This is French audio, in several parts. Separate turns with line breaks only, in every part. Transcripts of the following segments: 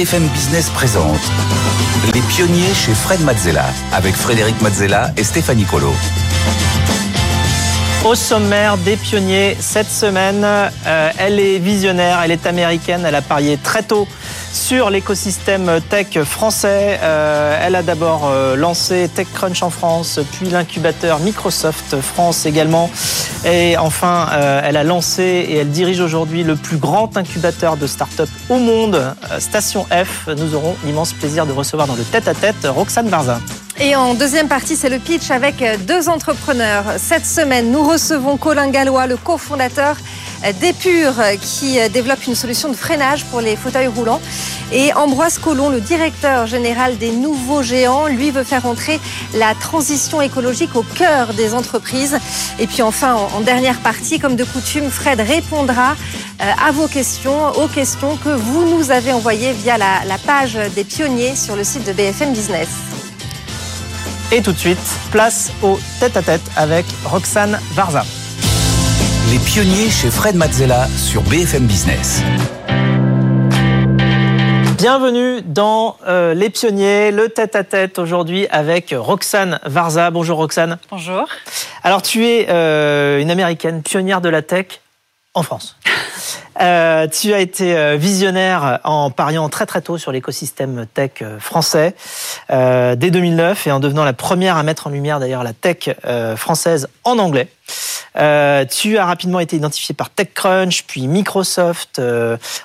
BFM Business présente Les pionniers chez Fred Mazzella avec Frédéric Mazzella et Stéphanie Colo.
Au sommaire des pionniers cette semaine, euh, elle est visionnaire, elle est américaine, elle a parié très tôt sur l'écosystème tech français. Euh, elle a d'abord euh, lancé TechCrunch en France, puis l'incubateur Microsoft France également. Et enfin, euh, elle a lancé et elle dirige aujourd'hui le plus grand incubateur de start-up au monde, Station F. Nous aurons l'immense plaisir de recevoir dans le tête-à-tête Roxane Barza.
Et en deuxième partie, c'est le pitch avec deux entrepreneurs. Cette semaine, nous recevons Colin Gallois, le cofondateur d'Epure, qui développe une solution de freinage pour les fauteuils roulants. Et Ambroise Collomb, le directeur général des nouveaux géants, lui veut faire entrer la transition écologique au cœur des entreprises. Et puis enfin, en dernière partie, comme de coutume, Fred répondra euh, à vos questions, aux questions que vous nous avez envoyées via la, la page des pionniers sur le site de BFM Business.
Et tout de suite, place au tête-à-tête avec Roxane Varza.
Les pionniers chez Fred Mazzella sur BFM Business.
Bienvenue dans euh, Les Pionniers, le tête-à-tête aujourd'hui avec Roxane Varza. Bonjour Roxane.
Bonjour.
Alors tu es euh, une américaine pionnière de la tech en France. Euh, tu as été euh, visionnaire en pariant très très tôt sur l'écosystème tech euh, français euh, dès 2009 et en devenant la première à mettre en lumière d'ailleurs la tech euh, française en anglais. Tu as rapidement été identifié par TechCrunch, puis Microsoft,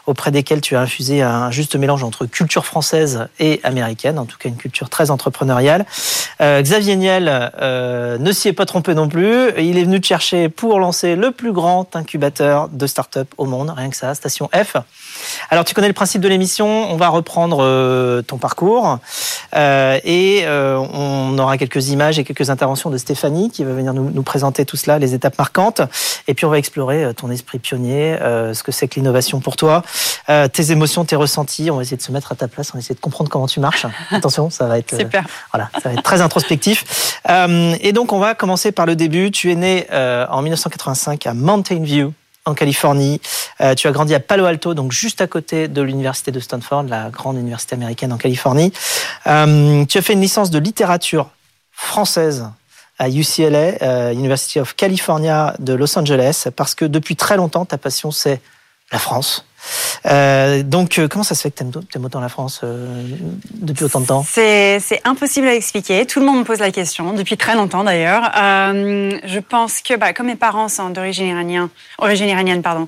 auprès desquels tu as infusé un juste mélange entre culture française et américaine, en tout cas une culture très entrepreneuriale. Xavier Niel ne s'y est pas trompé non plus. Il est venu te chercher pour lancer le plus grand incubateur de start-up au monde, que ça, Station F. Alors tu connais le principe de l'émission, on va reprendre ton parcours et on aura quelques images et quelques interventions de Stéphanie qui va venir nous, nous présenter tout cela, les étapes marquantes. Et puis on va explorer ton esprit pionnier, euh, ce que c'est que l'innovation pour toi, euh, tes émotions, tes ressentis. On va essayer de se mettre à ta place, on va essayer de comprendre comment tu marches. Attention, ça va être
euh, Super.
voilà, ça va être très introspectif. et donc on va commencer par le début. Tu es né en 1985 à Mountain View en Californie. Euh, tu as grandi à Palo Alto, donc juste à côté de l'université de Stanford, la grande université américaine en Californie. Euh, tu as fait une licence de littérature française à UCLA, euh, University of California de Los Angeles, parce que depuis très longtemps, ta passion, c'est la France. Euh, donc, euh, comment ça se fait que tu aimes, autant la France euh, depuis autant de temps?
C'est impossible à expliquer. Tout le monde me pose la question, depuis très longtemps d'ailleurs. Je pense que, bah, comme mes parents sont d'origine iranienne, origine iranienne, pardon,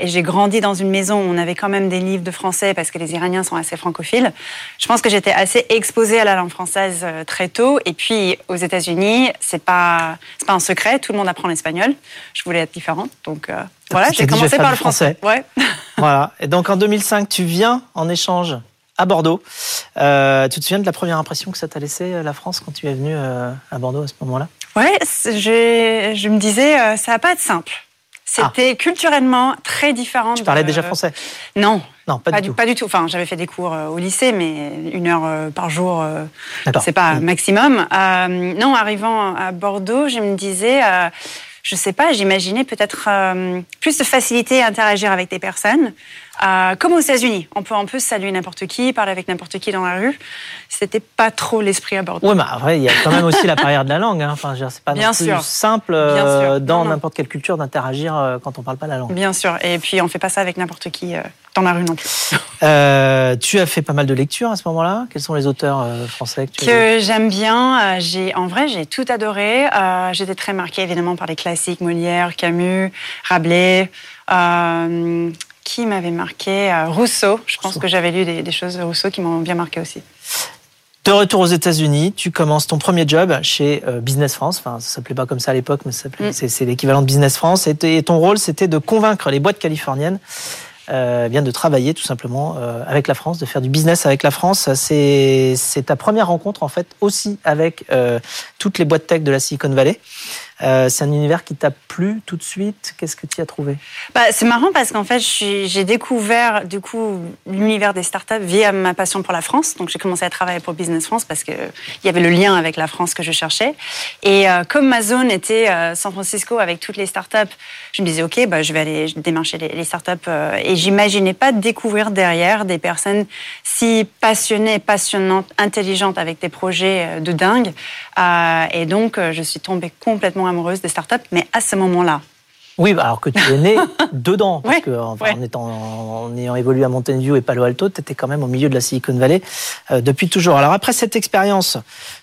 et j'ai grandi dans une maison où on avait quand même des livres de français parce que les Iraniens sont assez francophiles. Je pense que j'étais assez exposée à la langue française très tôt. Et puis, aux États-Unis, c'est pas, pas un secret. Tout le monde apprend l'espagnol. Je voulais être différente, donc. Voilà, j'ai commencé par le français.
français. Ouais. voilà. Et donc en 2005, tu viens en échange à Bordeaux. Euh, tu te souviens de la première impression que ça t'a laissé euh, la France quand tu es venu euh, à Bordeaux à ce moment-là?
Ouais, je, je me disais, euh, ça va pas être simple. C'était ah. culturellement très différent.
Tu parlais de... déjà français?
Non.
Non, pas,
pas
du, tout.
Pas du tout. Enfin, j'avais fait des cours au lycée, mais une heure par jour, c'est pas mmh. maximum. non, arrivant à Bordeaux, je me disais je sais pas, j'imaginais peut-être euh, plus de facilité à interagir avec des personnes, euh, comme aux États-Unis. On peut en plus saluer n'importe qui, parler avec n'importe qui dans la rue. C'était pas trop l'esprit à Bordeaux.
Oui, mais après, il y a quand même aussi la barrière de la langue. Hein. Enfin, c'est pas Bien sûr. simple euh, dans n'importe quelle culture d'interagir euh, quand on parle pas la langue.
Bien sûr. Et puis, on fait pas ça avec n'importe qui euh, dans la rue non plus.
Euh, tu as fait pas mal de lectures à ce moment-là. Quels sont les auteurs français que
Que j'aime bien. j'ai, en vrai, j'ai tout adoré. j'étais très marquée évidemment par les classiques Molière, Camus, Rabelais qui m'avait marqué Rousseau. Je pense que j'avais lu des, des, choses de Rousseau qui m'ont bien marqué aussi.
De retour aux États-Unis, tu commences ton premier job chez euh, Business France. Enfin, ça s'appelait pas comme ça à l'époque, mais mm. c'est l'équivalent de Business France. Et ton rôle, c'était de convaincre les boîtes californiennes euh, de travailler tout simplement euh, avec la France, de faire du business avec la France. C'est ta première rencontre en fait aussi avec euh, toutes les boîtes tech de la Silicon Valley. Euh, c'est un univers qui t'a plu tout de suite? Qu'est-ce que tu as trouvé?
Bah, C'est marrant parce qu'en fait, j'ai découvert du coup l'univers des startups via ma passion pour la France. Donc j'ai commencé à travailler pour Business France parce qu'il y avait le lien avec la France que je cherchais. Et euh, comme ma zone était euh, San Francisco avec toutes les startups, je me disais ok, bah, je vais aller démarcher les, les startups. et j'imaginais pas découvrir derrière des personnes si passionnées, passionnantes, intelligentes avec des projets de dingue. et donc je suis tombée complètement amoureuse des startups, mais à ce moment-là.
Oui, bah, alors que tu es né dedans, parce que en, étant, en ayant évolué à Mountain View et Palo Alto, tu étais quand même au milieu de la Silicon Valley euh, depuis toujours. Alors après cette expérience,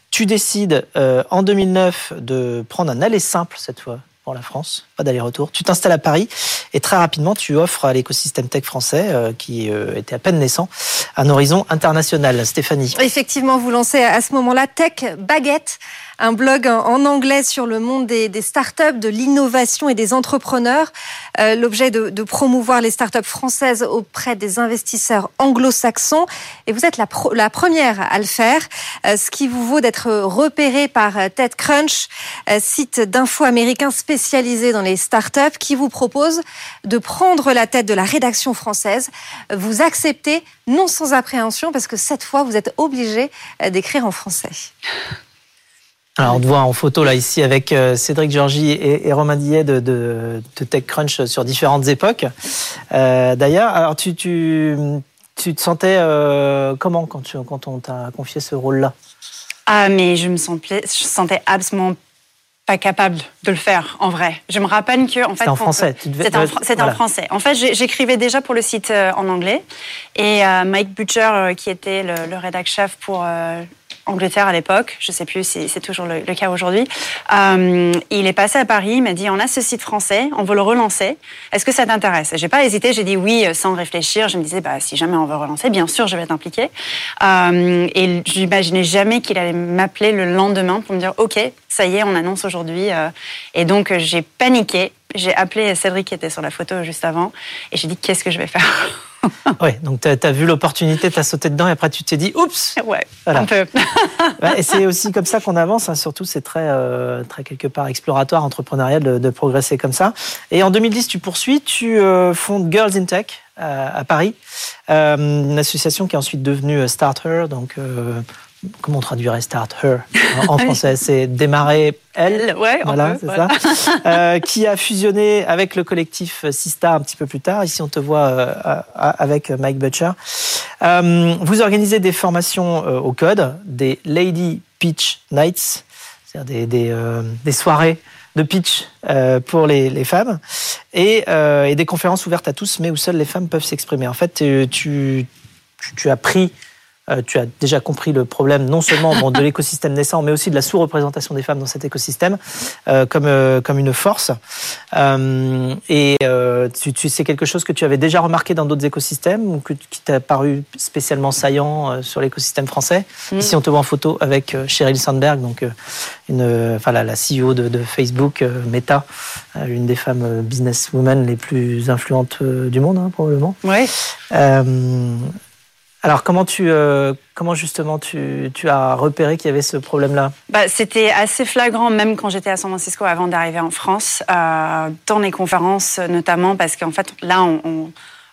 tu décides euh, en 2009 de prendre un aller simple cette fois pour la France, pas d'aller-retour. Tu t'installes à Paris et très rapidement tu offres à l'écosystème tech français, euh, qui était à peine naissant, un horizon international. Stéphanie.
Effectivement, vous lancez à ce moment-là Tech Baguette un blog en anglais sur le monde des, startups, de l'innovation et des entrepreneurs. Euh, L'objet de, promouvoir les startups françaises auprès des investisseurs anglo-saxons. Et vous êtes la, première à le faire, euh, ce qui vous vaut d'être repéré par euh, TechCrunch, euh, site d'info américain spécialisé dans les startups, qui vous propose de prendre la tête de la rédaction française. Vous acceptez, non sans appréhension, parce que cette fois, vous êtes obligé d'écrire en français.
Alors, on te voit en photo là ici avec euh, Cédric Georgie et, Romain Dillet de, de, TechCrunch sur différentes époques. Euh, D'ailleurs, alors tu, tu, tu, te sentais euh, comment quand, tu, quand on t'a confié ce rôle-là?
Ah, mais je me sentais, je sentais absolument pas capable de le faire en vrai. Je me rappelle que
en fait, en français.
C'était en, en, français. En fait, j'écrivais déjà pour le site en anglais et Mike Butcher, qui était le, le rédac chef pour Angleterre à l'époque, je ne sais plus si c'est toujours le, cas aujourd'hui. Euh, il est passé à Paris, il m'a dit on a ce site français, on veut le relancer. Est-ce que ça t'intéresse? J'ai pas hésité, j'ai dit oui sans réfléchir. Je me disais bah si jamais on veut relancer, bien sûr je vais être impliquée. Euh, et je n'imaginais jamais qu'il allait m'appeler le lendemain pour me dire ok ça y est on annonce aujourd'hui. Euh. et donc j'ai paniqué. J'ai appelé Cédric qui était sur la photo juste avant et j'ai dit qu'est-ce que je vais faire?
Oui, donc tu as, vu l'opportunité, tu as sauté dedans et après tu t'es dit oups
Ouais, un peu.
et c'est aussi comme ça qu'on avance, hein. surtout c'est très, euh, très quelque part exploratoire, entrepreneurial de, progresser comme ça. Et en 2010, tu poursuis, tu euh, fondes Girls in Tech euh, à Paris, une association qui est ensuite devenue Starter, donc comment on traduirait start? Her en français C'est démarrer elle.
Ouais,
voilà, c'est ça. Euh, qui a fusionné avec le collectif Sista un petit peu plus tard. Ici, on te voit euh, avec Mike Butcher. Euh, vous organisez des formations au code, des Lady Pitch Nights, c'est-à-dire des, des, soirées de pitch pour les, les femmes et, et, des conférences ouvertes à tous, mais où seules les femmes peuvent s'exprimer. En fait, tu, tu, tu as pris euh, tu as déjà compris le problème non seulement de l'écosystème naissant, mais aussi de la sous-représentation des femmes dans cet écosystème euh, comme, euh, comme une force. et tu, tu c'est quelque chose que tu avais déjà remarqué dans d'autres écosystèmes ou que, qui t'a paru spécialement saillant sur l'écosystème français? Mm. Ici, on te voit en photo avec Sheryl Sandberg, donc une, enfin, la, la CEO de, de Facebook, Meta, l'une des femmes businesswomen les plus influentes du monde, hein, probablement.
Oui.
Alors comment tu euh, comment justement tu, tu as repéré qu'il y avait ce problème-là?
Bah, C'était assez flagrant même quand j'étais à San Francisco avant d'arriver en France, euh, dans les conférences notamment parce qu'en fait là on,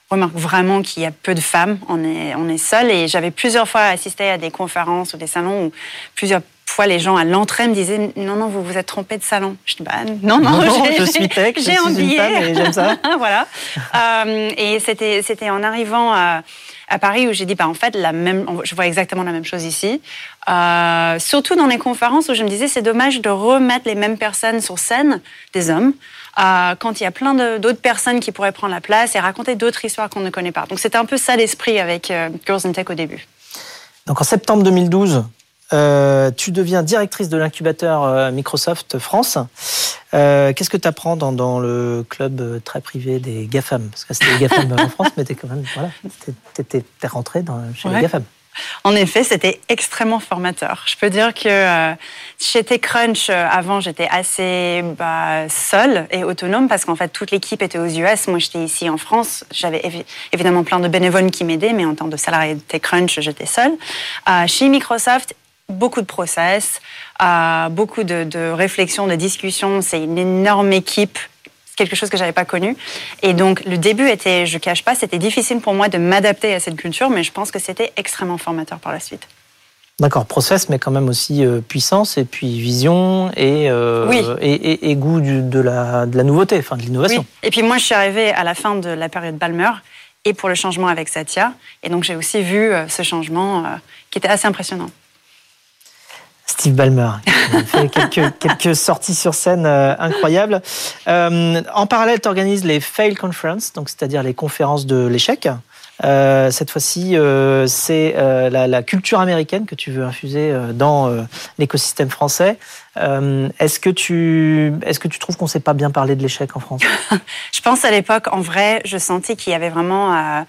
remarque vraiment qu'il y a peu de femmes, on est on est seul. Et j'avais plusieurs fois assisté à des conférences ou des salons où plusieurs fois les gens à l'entrée me disaient non non vous vous êtes trompé de salon. Je dis bah non non,
je suis tech, j'ai un billet et j'aime ça.
voilà. Euh, et c'était c'était en arrivant à à Paris où j'ai dit, bah, en fait, la même, je vois exactement la même chose ici. Euh, surtout dans les conférences où je me disais, c'est dommage de remettre les mêmes personnes sur scène, des hommes, euh, quand il y a plein d'autres personnes qui pourraient prendre la place et raconter d'autres histoires qu'on ne connaît pas. Donc c'était un peu ça l'esprit avec euh, Girls in Tech au début.
Donc en septembre 2012, euh, tu deviens directrice de l'incubateur Microsoft France. Euh, qu'est-ce que tu apprends dans, le club très privé des GAFAM? Parce que c'était les GAFAM en France, mais t'es quand même, voilà, t'es, rentré dans, chez les GAFAM.
En effet, c'était extrêmement formateur. Je peux dire que euh, chez TechCrunch, avant, j'étais assez bah, seule et autonome parce qu'en fait, toute l'équipe était aux US. Moi, j'étais ici en France. J'avais évidemment plein de bénévoles qui m'aidaient, mais en tant que salarié de TechCrunch, j'étais seule. chez Microsoft, beaucoup de process, euh, beaucoup de, de réflexion, de discussion. C'est une énorme équipe quelque chose que j'avais pas connu. Et donc le début était, je cache pas, c'était difficile pour moi de m'adapter à cette culture, mais je pense que c'était extrêmement formateur par la suite.
D'accord, process, mais quand même aussi euh, puissance et puis vision et, euh,
Oui.
et, et- et goût du- de, la, de la nouveauté, enfin de l'innovation.
Oui. Et puis moi, je suis arrivée à la fin de la période Balmer et pour le changement avec Satya. Et donc j'ai aussi vu ce changement euh, qui était assez impressionnant.
Steve Ballmer, qui a fait quelques, sorties sur scène euh, incroyables. Euh, en parallèle, tu organises les Fail Conference, donc c'est-à-dire les conférences de l'échec. Euh, cette fois-ci, c'est la, culture américaine que tu veux infuser dans l'écosystème français. Est-ce que tu est-ce que tu trouves qu'on ne sait pas bien parler de l'échec en France?
Je pense à l'époque, en vrai, je sentais qu'il y avait vraiment...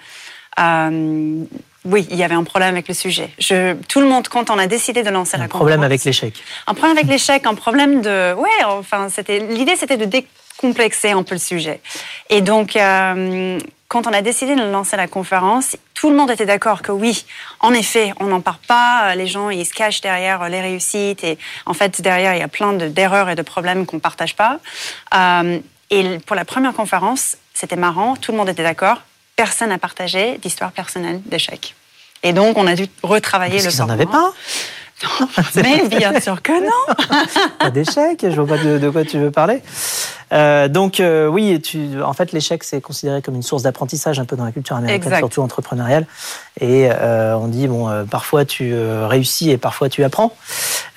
oui, il y avait un problème avec le sujet. Je, tout le monde, quand on a décidé de lancer
Un
la
problème
conférence-
avec l'échec.
Un problème avec l'échec, un problème de... Ouais, enfin, c'était l'idée, c'était de décomplexer un peu le sujet. Et donc, euh, quand on a décidé de lancer la conférence, tout le monde était d'accord que oui, en effet, on n'en parle pas. Les gens, ils se cachent derrière les réussites. Et en fait, derrière, il y a plein de- d'erreurs et de problèmes qu'on partage pas. Euh, et pour la première conférence, c'était marrant. Tout le monde était d'accord. Personne n'a partagé d'histoire personnelle d'échec. Et donc, on a dû retravailler
Parce
le
qu'ils n'en
format.
pas.
Mais bien sûr que non.
Pas d'échec, je vois pas de, de quoi tu veux parler. Euh, donc euh, oui, tu, en fait, l'échec c'est considéré comme une source d'apprentissage un peu dans la culture américaine,
Exact.
surtout entrepreneuriale. Et euh, on dit bon, euh, parfois tu euh, réussis et parfois tu apprends.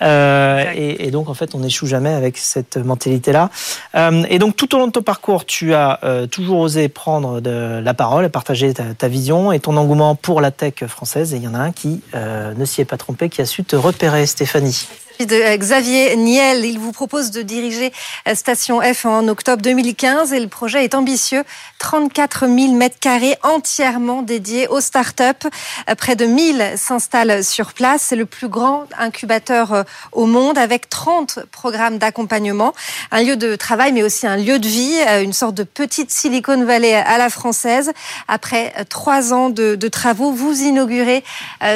Euh, et, et donc en fait, on n'échoue jamais avec cette mentalité-là. Euh, et donc tout au long de ton parcours, tu as euh, toujours osé prendre de la parole, partager ta, ta vision et ton engouement pour la tech française. Et il y en a un qui euh, ne s'y est pas trompé, qui a su te repérer, Stéphanie.
De euh, Xavier Niel. Il vous propose de diriger euh, Station F en octobre 2015 et le projet est ambitieux. 34 000 mètres carrés entièrement dédiés aux startups. Euh, Près de 1000 s'installent sur place. C'est le plus grand incubateur au monde avec 30 programmes d'accompagnement. Un lieu de travail mais aussi un lieu de vie, une sorte de petite Silicon Valley à la française. Après trois ans de, travaux, vous inaugurez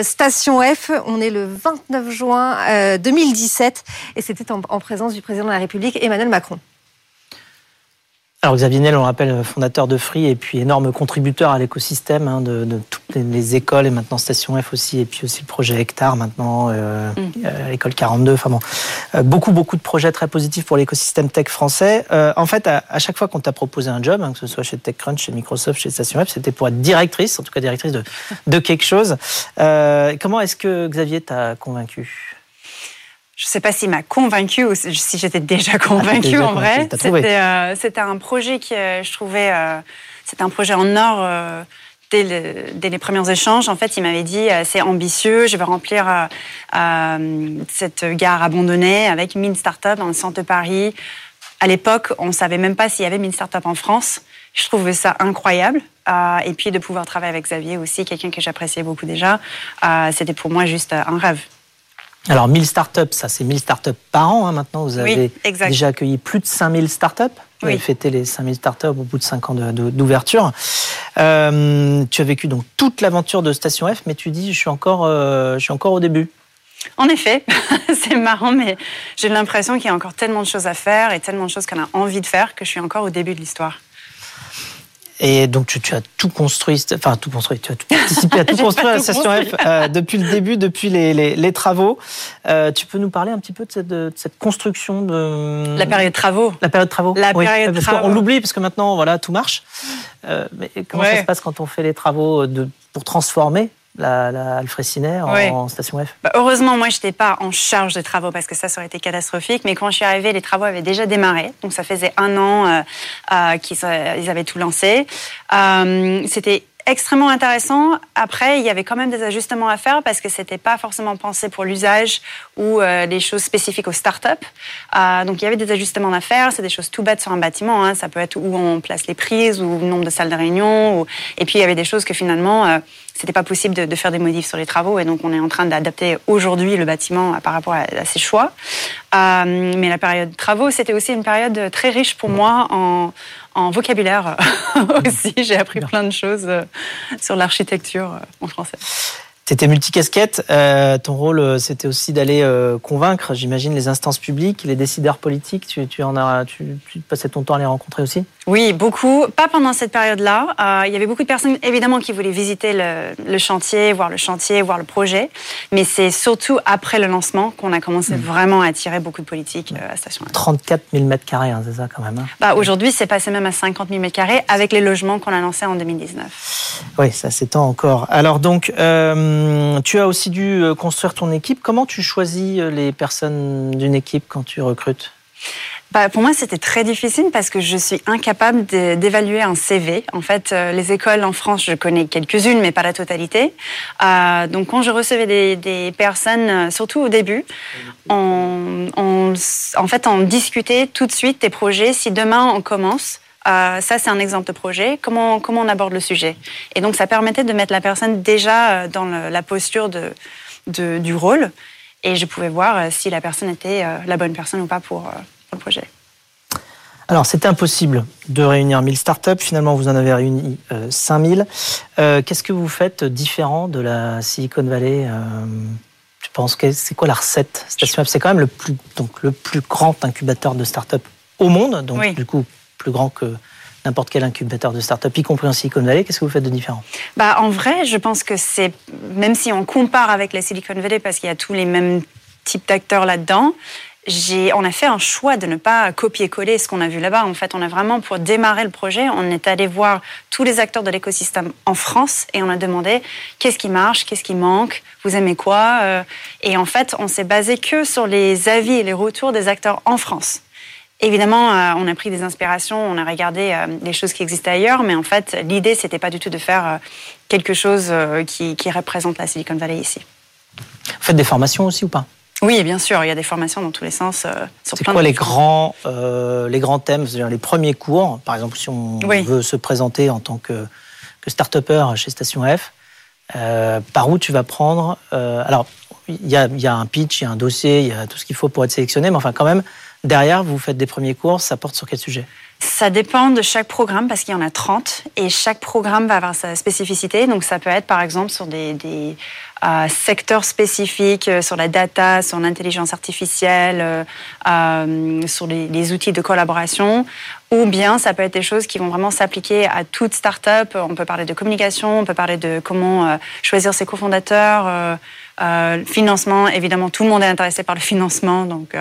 Station F. On est le 29 juin euh, 2017 et c'était en, en présence du président de la République Emmanuel Macron.
Alors Xavier Niel, on le rappelle, fondateur de Free et puis énorme contributeur à l'écosystème hein, de, de toutes les, les écoles et maintenant Station F aussi et puis aussi le projet Hectare maintenant, euh, euh, l'école 42. Enfin bon, euh, beaucoup beaucoup de projets très positifs pour l'écosystème tech français. Euh, en fait, à, à chaque fois qu'on t'a proposé un job, hein, que ce soit chez TechCrunch, chez Microsoft, chez Station F, c'était pour être directrice, en tout cas directrice de, de quelque chose. Euh, comment est-ce que Xavier t'a convaincu?
Je ne sais pas s'il m'a convaincu ou si j'étais déjà convaincue en vrai. C'était euh, c'était un projet qui, euh, je trouvais, euh, c'était un projet en or. euh, Dès, le- dès les premiers échanges, en fait, il m'avait dit c'est ambitieux, je vais remplir cette gare abandonnée avec 1000 startups dans le centre de Paris. À l'époque, on ne savait même pas s'il y avait 1000 startups en France. Je trouvais ça incroyable. Euh, et puis de pouvoir travailler avec Xavier aussi, quelqu'un que j'appréciais beaucoup déjà, euh, c'était pour moi juste un rêve.
Alors 1000 startups, ça c'est 1000 startups par an hein, maintenant. Vous avez déjà accueilli plus de 5000 startups. Vous
Oui.
avez fêté les 5000 startups au bout de 5 ans d'ouverture. Euh, tu as vécu donc toute l'aventure de Station F, mais tu dis je suis encore, euh, je suis encore au début.
En effet, c'est marrant, mais j'ai l'impression qu'il y a encore tellement de choses à faire et tellement de choses qu'on a envie de faire que je suis encore au début de l'histoire.
Et donc tu, tu as tout construit, enfin tout construit, tu as tout participé à tout construire à la Station F euh, depuis le début, depuis les, les- les travaux. Euh, tu peux nous parler un petit peu de cette, de cette construction de
La période travaux.
La période de travaux.
La
Oui,
période
parce
travaux.
qu'on l'oublie parce que maintenant voilà tout marche. Euh, mais comment
Ouais.
ça se passe quand on fait les travaux de, pour transformer la, la Alfred
Ouais.
en Station F
Bah, heureusement, moi, je n'étais pas en charge des travaux parce que ça, ça aurait été catastrophique. Mais quand je suis arrivée, les travaux avaient déjà démarré. Donc, ça faisait un an euh, euh, qu'ils euh, ils avaient tout lancé. Euh, C'était extrêmement intéressant. Après, il y avait quand même des ajustements à faire parce que c'était pas forcément pensé pour l'usage ou euh, les choses spécifiques aux startups. Euh, donc, il y avait des ajustements à faire. C'est des choses tout bêtes sur un bâtiment. hein. Ça peut être où on place les prises ou le nombre de salles de réunion. ou- Et puis, il y avait des choses que finalement, euh, c'était pas possible de, de faire des modifs sur les travaux. Et donc, on est en train d'adapter aujourd'hui le bâtiment par rapport à, à ces choix. Euh, mais la période de travaux, c'était aussi une période très riche pour moi en, en vocabulaire aussi. J'ai appris plein de choses euh, sur l'architecture euh, en français.
C'était multicasquette. Euh, ton rôle, euh, c'était aussi d'aller euh, convaincre, j'imagine, les instances publiques, les décideurs politiques. Tu, tu en as, tu, tu, passais ton temps à les rencontrer aussi?
Oui, beaucoup. Pas pendant cette période-là. Euh, il y avait beaucoup de personnes, évidemment, qui voulaient visiter le, le, chantier, voir le chantier, voir le projet. Mais c'est surtout après le lancement qu'on a commencé mmh. vraiment à attirer beaucoup de politiques à Station
34 000 mètres carrés, hein, c'est ça quand même. Hein?
Bah, Aujourd'hui, c'est passé même à 50 000 mètres carrés avec les logements qu'on a lancés en 2019.
Oui, ça s'étend encore. Alors donc. Euh, tu as aussi dû euh, construire ton équipe. Comment tu choisis euh, les personnes d'une équipe quand tu recrutes?
Bah, pour moi, c'était très difficile parce que je suis incapable d'évaluer un CV. En fait, euh, les écoles en France, je connais quelques-unes, mais pas la totalité. Euh, donc, quand je recevais des, personnes, surtout au début, en fait, on discutait tout de suite des projets. Si demain on commence, euh, ça, c'est un exemple de projet. Comment, comment on aborde le sujet? Et donc, ça permettait de mettre la personne déjà euh, dans le, la posture de, de, du rôle. Et je pouvais voir euh, si la personne était la bonne personne ou pas pour, pour le projet.
Alors, c'était impossible de réunir 1000 startups. Finalement, vous en avez réuni euh, 5000. Euh, Qu'est-ce que vous faites différent de la Silicon Valley Tu penses que c'est quoi la recette? Station c'est quand même le plus, donc, le plus grand incubateur de startups au monde. Donc, oui. du coup, plus grand que n'importe quel incubateur de start-up, y compris en Silicon Valley. Qu'est-ce que vous faites de différent?
Bah, En vrai, je pense que c'est, même si on compare avec la Silicon Valley, parce qu'il y a tous les mêmes types d'acteurs là-dedans, on a fait un choix de ne pas copier-coller ce qu'on a vu là-bas. En fait, on a vraiment, pour démarrer le projet, on est allé voir tous les acteurs de l'écosystème en France et on a demandé qu'est-ce qui marche, qu'est-ce qui manque, vous aimez quoi? Euh, Et en fait, on s'est basé que sur les avis et les retours des acteurs en France. Évidemment, euh, on a pris des inspirations, on a regardé euh, des choses qui existaient ailleurs, mais en fait, l'idée, c'était pas du tout de faire euh, quelque chose euh, qui, qui, représente la Silicon Valley ici.
Vous faites des formations aussi ou pas?
Oui, bien sûr, il y a des formations dans tous les sens.
Euh, C'est quoi les grands, les grands thèmes, c'est-à-dire les premiers cours Par exemple, si on oui. veut se présenter en tant que, que start-upper chez Station F, par où tu vas prendre Alors, il y a, y a un pitch, il y a un dossier, il y a tout ce qu'il faut pour être sélectionné, mais enfin, quand même Derrière, vous faites des premiers cours, ça porte sur quel sujet?
Ça dépend de chaque programme parce qu'il y en a 30 et chaque programme va avoir sa spécificité. Donc ça peut être par exemple sur des, euh, secteurs spécifiques, euh, sur la data, sur l'intelligence artificielle, euh, sur les, outils de collaboration. Ou bien ça peut être des choses qui vont vraiment s'appliquer à toute start-up. On peut parler de communication, on peut parler de comment choisir ses cofondateurs, financement. Évidemment, tout le monde est intéressé par le financement. Donc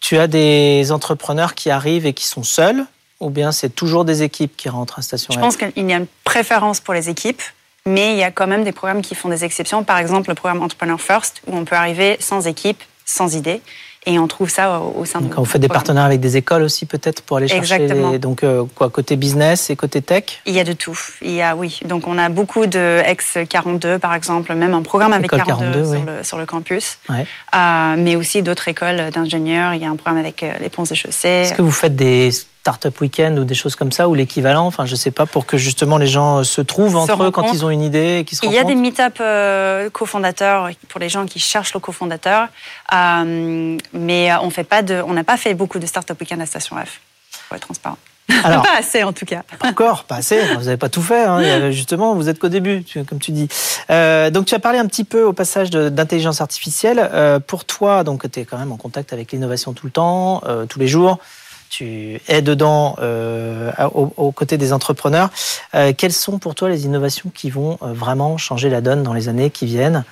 tu as des entrepreneurs qui arrivent et qui sont seuls ou bien c'est toujours des équipes qui rentrent à Station
Je pense qu'il y a une préférence pour les équipes, mais il y a quand même des programmes qui font des exceptions. Par exemple, le programme Entrepreneur First, où on peut arriver sans équipe, sans idée. Et on trouve ça au, sein
de. Quand vous faites des partenariats avec des écoles aussi, peut-être pour aller chercher.
Exactement.
Les, donc euh, quoi, côté business et côté tech?
Il y a de tout. Il y a oui. Donc on a beaucoup de ex 42 par exemple, même un programme avec 42, 42 sur, oui. le, sur, le, campus.
Ouais.
Euh, mais aussi d'autres écoles d'ingénieurs. Il y a un programme avec euh, les ponts et chaussées.
Est-ce que vous faites des Startup Weekend ou des choses comme ça, ou l'équivalent, enfin je sais pas, pour que justement les gens se trouvent entre se eux quand ils ont une idée et qu'ils se
Il y a des meet-up euh, cofondateurs pour les gens qui cherchent le cofondateur, euh, mais on fait pas de, on n'a pas fait beaucoup de Startup Weekend à Station F, pour être transparent. Alors, pas assez en tout cas.
Pas encore, pas assez. Vous n'avez pas tout fait. Hein. Justement, vous êtes qu'au début, comme tu dis. Euh, donc, tu as parlé un petit peu au passage d'intelligence artificielle. Euh, pour toi, donc, tu es quand même en contact avec l'innovation tout le temps, euh, tous les jours tu es dedans euh, aux, aux, côtés des entrepreneurs. Euh, quelles sont pour toi les innovations qui vont euh, vraiment changer la donne dans les années qui viennent?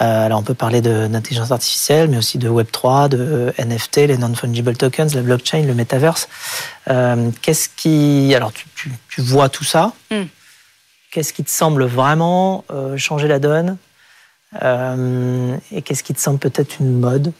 Euh, Alors on peut parler d'intelligence artificielle, mais aussi de Web 3, de NFT, les non-fungible tokens, la blockchain, le metaverse. Qu'est-ce qui alors tu, tu, tu, vois tout ça mm. Qu'est-ce qui te semble vraiment changer la donne? Et qu'est-ce qui te semble peut-être une mode?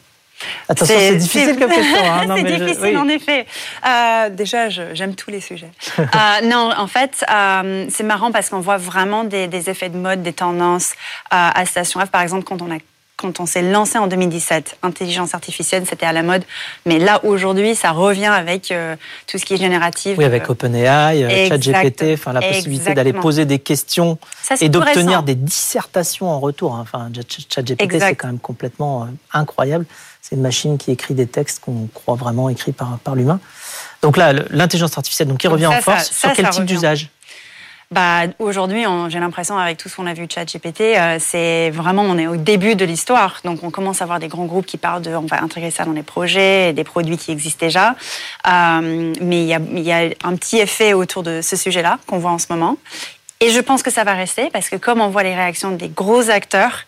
Attention, c'est difficile comme question. Hein.
c'est difficile, je... oui. en effet. Euh, déjà, j'aime tous les sujets. euh, non, en fait, euh, c'est marrant parce qu'on voit vraiment des, des, effets de mode, des tendances à Station F. Par exemple, quand on a quand on s'est lancé en 2017, intelligence artificielle, c'était à la mode. Mais là, aujourd'hui, ça revient avec euh, tout ce qui est génératif.
Oui, avec OpenAI, ChatGPT, enfin, la possibilité d'aller poser des questions ça, et d'obtenir des dissertations en retour. Hein. Enfin, ChatGPT, c'est quand même complètement euh, incroyable. C'est une machine qui écrit des textes qu'on croit vraiment écrits par, par l'humain. Donc là, l'intelligence artificielle, donc qui revient
ça,
en force,
ça,
sur quel type d'usage?
Bah, aujourd'hui, j'ai l'impression avec tout ce qu'on a vu de ChatGPT, euh, c'est vraiment, on est au début de l'histoire. Donc, on commence à avoir des grands groupes qui parlent de, on va intégrer ça dans les projets, des produits qui existent déjà. Euh, mais il y a, y a un petit effet autour de ce sujet-là qu'on voit en ce moment. Et je pense que ça va rester parce que comme on voit les réactions des gros acteurs,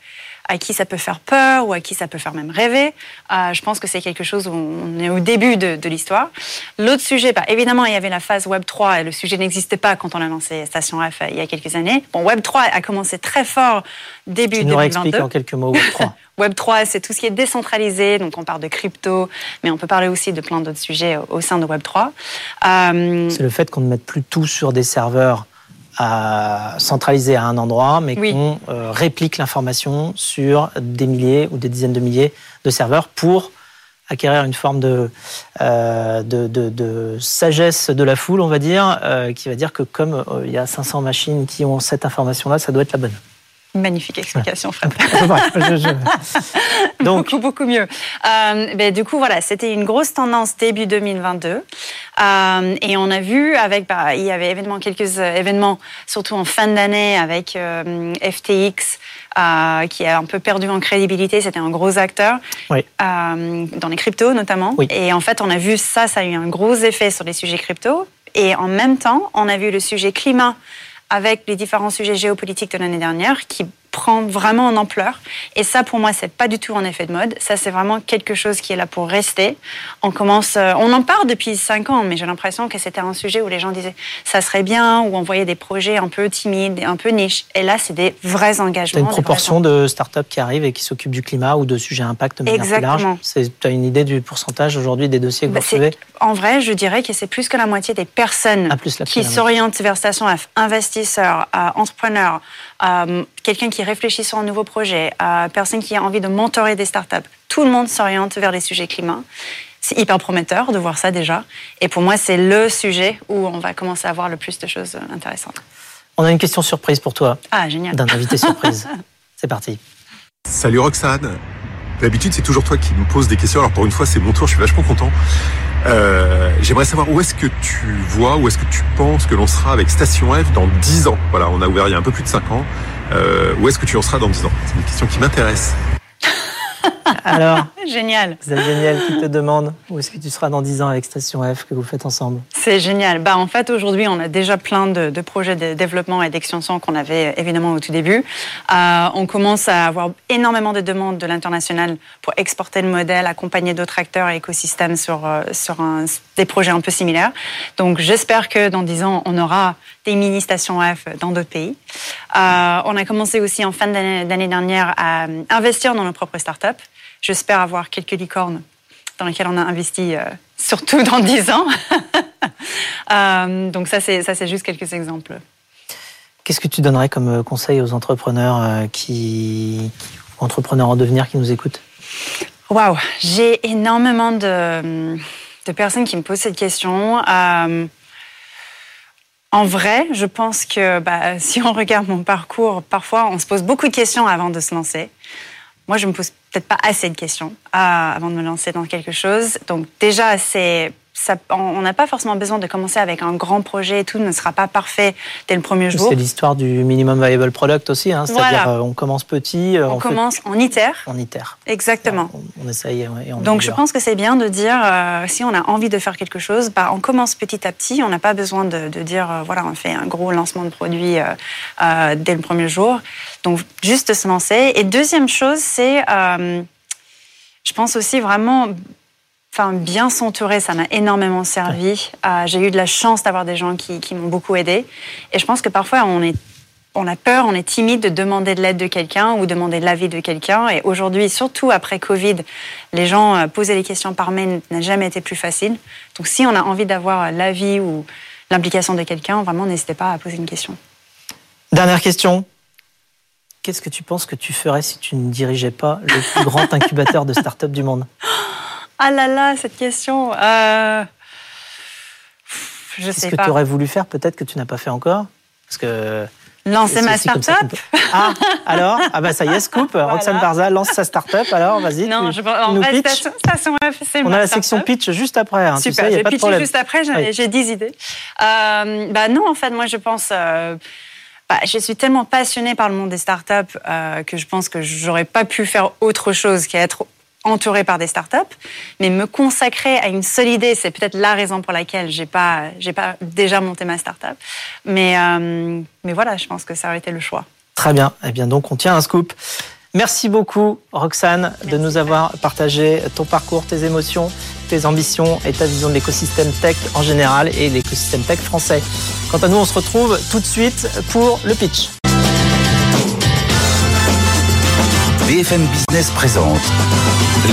à qui ça peut faire peur ou à qui ça peut faire même rêver. Euh, je pense que c'est quelque chose où on est au début de, l'histoire. L'autre sujet, bah, évidemment, il y avait la phase Web 3 et le sujet n'existait pas quand on a lancé Station F euh, il y a quelques années. Bon, Web 3 a commencé très fort début tu nous 2022.
en quelques mots Web 3.
Web 3, c'est tout ce qui est décentralisé, donc on parle de crypto, mais on peut parler aussi de plein d'autres sujets au sein de Web 3.
Euh, c'est le fait qu'on ne mette plus tout sur des serveurs à centraliser à un endroit, mais qu'on euh, réplique l'information sur des milliers ou des dizaines de milliers de serveurs pour acquérir une forme de, euh, de, sagesse de la foule, on va dire, euh, qui va dire que comme il y a 500 machines qui ont cette information-là, ça doit être la bonne.
Magnifique explication, Fred. Donc, beaucoup, beaucoup mieux. Euh, ben, du coup, voilà, c'était une grosse tendance début 2022. Euh, et on a vu avec, bah, il y avait évidemment quelques euh, événements, surtout en fin d'année avec euh, FTX, qui a un peu perdu en crédibilité. C'était un gros acteur, oui. dans les cryptos notamment. Oui. Et en fait, on a vu ça, ça a eu un gros effet sur les sujets crypto. Et en même temps, on a vu le sujet climat avec les différents sujets géopolitiques de l'année dernière qui prend vraiment en ampleur. Et ça, pour moi, c'est pas du tout un effet de mode. Ça, c'est vraiment quelque chose qui est là pour rester. On commence, euh, on en parle depuis cinq ans, mais j'ai l'impression que c'était un sujet où les gens disaient ça serait bien, ou on voyait des projets un peu timides, un peu niches. Et là, c'est des vrais engagements.
Tu une proportion de startups qui arrivent et qui s'occupent du climat ou de sujets impact de manière plus large. Tu as une idée du pourcentage aujourd'hui des dossiers que vous bah, recevez?
En vrai, je dirais que c'est plus que la moitié des personnes ah, qui s'orientent vers Station F, investisseurs, euh, entrepreneurs, euh, quelqu'un qui réfléchit sur un nouveau projet, à personne qui a envie de mentorer des startups. Tout le monde s'oriente vers les sujets climat. C'est hyper prometteur de voir ça déjà. Et pour moi, c'est le sujet où on va commencer à voir le plus de choses intéressantes.
On a une question surprise pour toi.
Ah, génial.
D'un invité surprise. c'est parti.
Salut Roxane. D'habitude, c'est toujours toi qui me poses des questions. Alors pour une fois, c'est mon tour. Je suis vachement content. Euh, J'aimerais savoir où est-ce que tu vois, où est-ce que tu penses que l'on sera avec Station F dans 10 ans? Voilà, on a ouvert il y a un peu plus de 5 ans. Euh, où est-ce que tu en seras dans 10 ans? C'est une question qui m'intéresse.
Alors
Génial.
C'est génial qui te demande où est-ce que tu seras dans 10 ans avec Station F que vous faites ensemble?
C'est génial. Bah, en fait, aujourd'hui, on a déjà plein de, projets de développement et d'extension qu'on avait évidemment au tout début. Euh, on commence à avoir énormément de demandes de l'international pour exporter le modèle, accompagner d'autres acteurs et écosystèmes sur, euh, sur des projets un peu similaires. Donc, j'espère que dans 10 ans, on aura des mini-stations F dans d'autres pays. Euh, on a commencé aussi en fin d'année dernière à investir dans nos propres startups. J'espère avoir quelques licornes dans lesquelles on a investi, euh, surtout dans 10 ans. Euh, donc ça, c'est, juste quelques exemples.
Qu'est-ce que tu donnerais comme euh, conseil aux entrepreneurs qui, entrepreneurs en devenir qui nous écoutent?
Waouh, j'ai énormément de, de, personnes qui me posent cette question. En vrai, je pense que bah, si on regarde mon parcours, parfois on se pose beaucoup de questions avant de se lancer. Moi, je me pose peut-être pas assez de questions euh, avant de me lancer dans quelque chose. Donc déjà, c'est on n'a pas forcément besoin de commencer avec un grand projet et tout ne sera pas parfait dès le premier jour.
C'est l'histoire du minimum viable product aussi, hein, c'est-à-dire euh, on commence petit.
Euh, on, commence, en itère.
En itère.
Exactement.
On, essaye et on
Donc je pense que c'est bien de dire, euh, si on a envie de faire quelque chose, bah, on commence petit à petit, on n'a pas besoin de, dire, voilà, on fait un gros lancement de produit dès le premier jour. Donc juste se lancer. Et deuxième chose, c'est, je pense aussi vraiment Enfin, bien s'entourer, ça m'a énormément servi. Euh, j'ai eu de la chance d'avoir des gens qui, m'ont beaucoup aidé. Et je pense que parfois, on, est, on a peur, on est timide de demander de l'aide de quelqu'un ou demander l'avis de quelqu'un. Et aujourd'hui, surtout après Covid, les gens euh, poser les questions par mail n'a jamais été plus facile. Donc, si on a envie d'avoir l'avis ou l'implication de quelqu'un, vraiment, n'hésitez pas à poser une question.
Dernière question. Qu'est-ce que tu penses que tu ferais si tu ne dirigeais pas le plus grand incubateur de start-up du monde?
Ah là là, cette question. Euh...
Je sais pas. Ce que tu aurais voulu faire, peut-être que tu n'as pas fait encore? Parce que.
Lancer ma start-up
Ah, alors? Ah bah ça y est, scoop. Roxane Barza lance sa start-up, alors vas-y.
Non, je en vrai, station, station
On a la section pitch juste après. Hein,
Super, j'ai pitché juste après, j'ai 10 idées. Euh, bah non, en fait, moi, je pense. Euh, bah, je suis tellement passionnée par le monde des startups euh, que je pense que j'aurais pas pu faire autre chose qu'être entourée par des startups, mais me consacrer à une seule idée, c'est peut-être la raison pour laquelle j'ai pas, j'ai pas déjà monté ma startup. Mais, euh, mais voilà, je pense que ça aurait été le choix.
Très bien. Eh bien, donc, on tient un scoop. Merci beaucoup, Roxane, de nous avoir partagé ton parcours, tes émotions, tes ambitions et ta vision de l'écosystème tech en général et l'écosystème tech français. Quant à nous, on se retrouve tout de suite pour le pitch.
BFM Business présente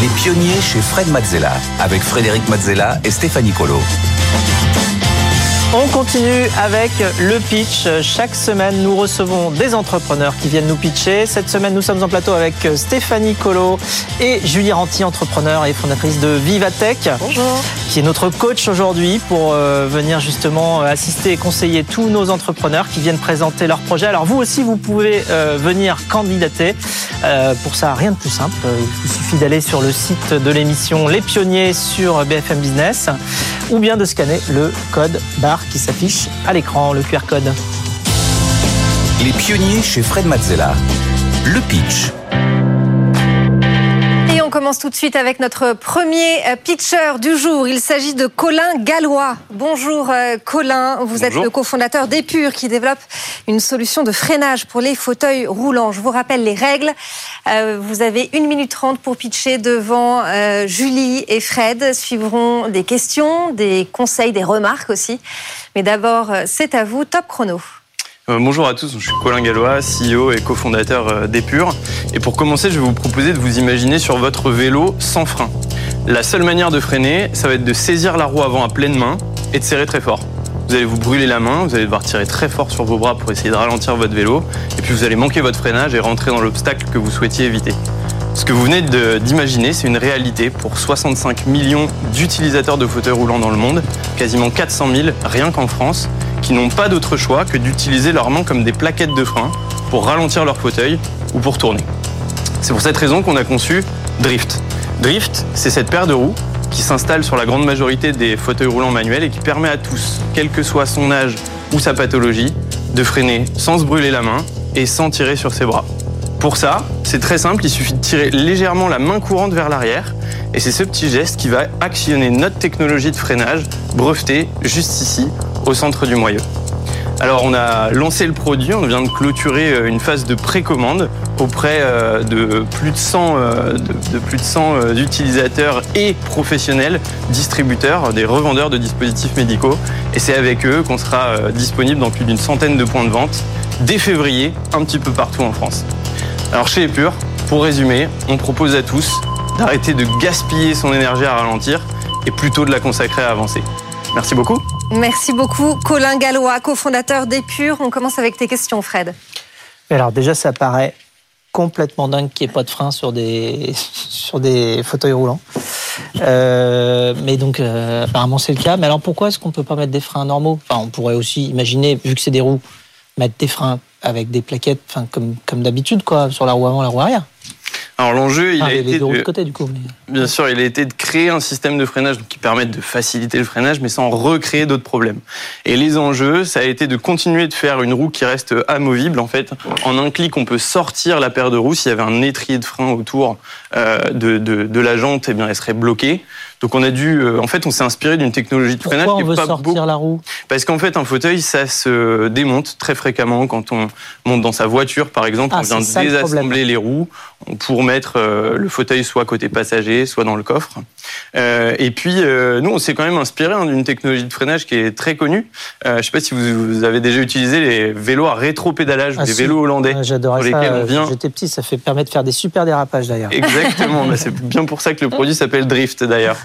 Les pionniers chez Fred Mazzella avec Frédéric Mazzella et Stéphanie Colo.
On continue avec le pitch. Chaque semaine, nous recevons des entrepreneurs qui viennent nous pitcher. Cette semaine, nous sommes en plateau avec Stéphanie Colo et Julie Ranti, entrepreneur et fondatrice de Vivatech.
Bonjour.
Qui est notre coach aujourd'hui pour euh, venir justement assister et conseiller tous nos entrepreneurs qui viennent présenter leurs projets. Alors vous aussi, vous pouvez euh, venir candidater. Euh, pour ça, rien de plus simple. Il vous suffit d'aller sur le site de l'émission Les Pionniers sur BFM Business ou bien de scanner le code barre qui s'affiche à l'écran, le QR code.
Les pionniers chez Fred Mazzella. Le pitch.
Commence tout de suite avec notre premier euh, pitcher du jour. Il s'agit de Colin Gallois. Bonjour euh, Colin, vous êtes le cofondateur d'Epure qui développe une solution de freinage pour les fauteuils roulants. Je vous rappelle les règles. Euh, vous avez 1 minute 30 pour pitcher devant Julie et Fred. Suivront des questions, des conseils, des remarques aussi. Mais d'abord, c'est à vous, top chrono.
Euh, bonjour à tous, je suis Colin Gallois, CEO et cofondateur euh, d'Epure. Et pour commencer, je vais vous proposer de vous imaginer sur votre vélo sans frein. La seule manière de freiner, ça va être de saisir la roue avant à pleine main et de serrer très fort. Vous allez vous brûler la main, vous allez devoir tirer très fort sur vos bras pour essayer de ralentir votre vélo, et puis vous allez manquer votre freinage et rentrer dans l'obstacle que vous souhaitiez éviter. Ce que vous venez d'imaginer, c'est une réalité pour 65 millions d'utilisateurs de fauteuils roulants dans le monde, quasiment 400 000 rien qu'en France, qui n'ont pas d'autre choix que d'utiliser leurs mains comme des plaquettes de frein pour ralentir leur fauteuil ou pour tourner. C'est pour cette raison qu'on a conçu Drift. Drift, c'est cette paire de roues qui s'installe sur la grande majorité des fauteuils roulants manuels et qui permet à tous, quel que soit son âge ou sa pathologie, de freiner sans se brûler la main et sans tirer sur ses bras. Pour ça, c'est très simple, il suffit de tirer légèrement la main courante vers l'arrière et c'est ce petit geste qui va actionner notre technologie de freinage brevetée juste ici au centre du moyeu. Alors on a lancé le produit, on vient de clôturer euh, une phase de précommande auprès euh, de plus de 100, euh, de, de plus de 100 utilisateurs et professionnels, distributeurs, des revendeurs de dispositifs médicaux. Et c'est avec eux qu'on sera disponible dans plus d'une centaine de points de vente dès février, un petit peu partout en France. Alors chez Epure, pour résumer, on propose à tous d'arrêter de gaspiller son énergie à ralentir et plutôt de la consacrer à avancer. Merci beaucoup.
Merci beaucoup Colin Gallois, cofondateur d'Epure. On commence avec tes questions Fred.
Alors déjà, ça paraît complètement dingue qu'il n'y ait pas de frein sur des, sur des fauteuils roulants. Euh, mais donc, euh, apparemment, c'est le cas. Mais alors, pourquoi est-ce qu'on ne peut pas mettre des freins normaux? Enfin, on pourrait aussi imaginer, vu que c'est des roues, mettre des freins avec des plaquettes, enfin, comme, comme d'habitude, quoi, sur la roue avant, la roue arrière.
Alors l'enjeu, il
Enfin,
a été de-
de côté, du coup. mais-
Bien sûr, il a été de créer un système de freinage qui permette de faciliter le freinage, mais sans recréer d'autres problèmes. Et les enjeux, ça a été de continuer de faire une roue qui reste amovible. En fait, en un clic, on peut sortir la paire de roues. S'il y avait un étrier de frein autour euh, de, de, de la jante, eh bien, elle serait bloquée. Donc, on a dû, euh, en fait, on s'est inspiré d'une technologie de freinage
Pourquoi on
qui
veut
pas
sortir la roue?
Parce qu'en fait, un fauteuil, ça se démonte très fréquemment quand on monte dans sa voiture, par exemple.
Ah,
on vient
ça,
désassembler les roues pour mettre euh, le fauteuil soit côté passager, soit dans le coffre. Euh, et puis, nous, on s'est quand même inspiré hein, d'une technologie de freinage qui est très connue. Je ne sais pas si vous, vous avez déjà utilisé les vélos à rétro-pédalage ou
Ah,
les
si.
vélos hollandais.
Ouais, J'adorais ça.
vient.
J'étais petit, ça fait permet de faire des super dérapages d'ailleurs.
Exactement, Bah, c'est bien pour ça que le produit s'appelle Drift d'ailleurs.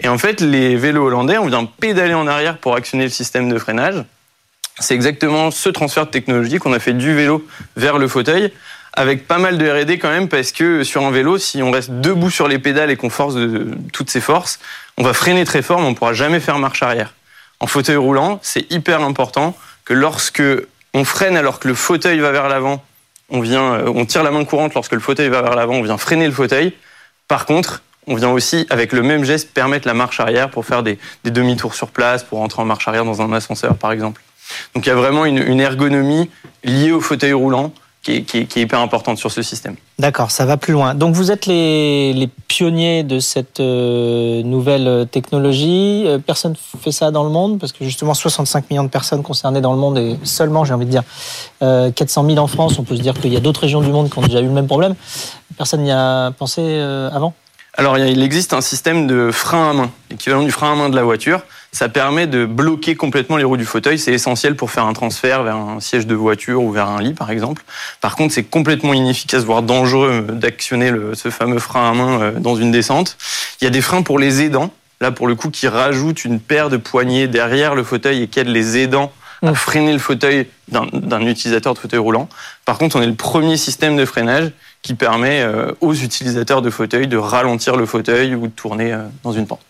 Et en fait, les vélos hollandais, on vient pédaler en arrière pour actionner le système de freinage. C'est exactement ce transfert de technologie qu'on a fait du vélo vers le fauteuil, avec pas mal de R&D quand même, parce que sur un vélo, si on reste debout sur les pédales et qu'on force toutes ses forces, on va freiner très fort, mais on pourra jamais faire marche arrière. En fauteuil roulant, c'est hyper important que lorsque on freine alors que le fauteuil va vers l'avant, on vient, euh, on tire la main courante lorsque le fauteuil va vers l'avant, on vient freiner le fauteuil. Par contre, on vient aussi, avec le même geste, permettre la marche arrière pour faire des, demi-tours sur place, pour entrer en marche arrière dans un ascenseur, par exemple. Donc il y a vraiment une ergonomie liée au fauteuil roulant qui est, hyper importante sur ce système.
D'accord, ça va plus loin. Donc vous êtes les, pionniers de cette euh, nouvelle technologie. Euh, personne ne fait ça dans le monde? Parce que justement 65 millions de personnes concernées dans le monde et seulement, j'ai envie de dire, 400 euh, 000 en France. On peut se dire qu'il y a d'autres régions du monde qui ont déjà eu le même problème. Personne n'y a pensé avant?
Alors, il existe un système de frein à main, l'équivalent du frein à main de la voiture. Ça permet de bloquer complètement les roues du fauteuil. C'est essentiel pour faire un transfert vers un siège de voiture ou vers un lit, par exemple. Par contre, c'est complètement inefficace, voire dangereux d'actionner ce fameux frein à main euh, dans une descente. Il y a des freins pour les aidants. Là, pour le coup, qui rajoutent une paire de poignées derrière le fauteuil et qui aident les aidants à freiner le fauteuil d'un utilisateur de fauteuil roulant. Par contre, on est le premier système de freinage qui permet euh, aux utilisateurs de fauteuil de ralentir le fauteuil ou de tourner euh, dans une pente.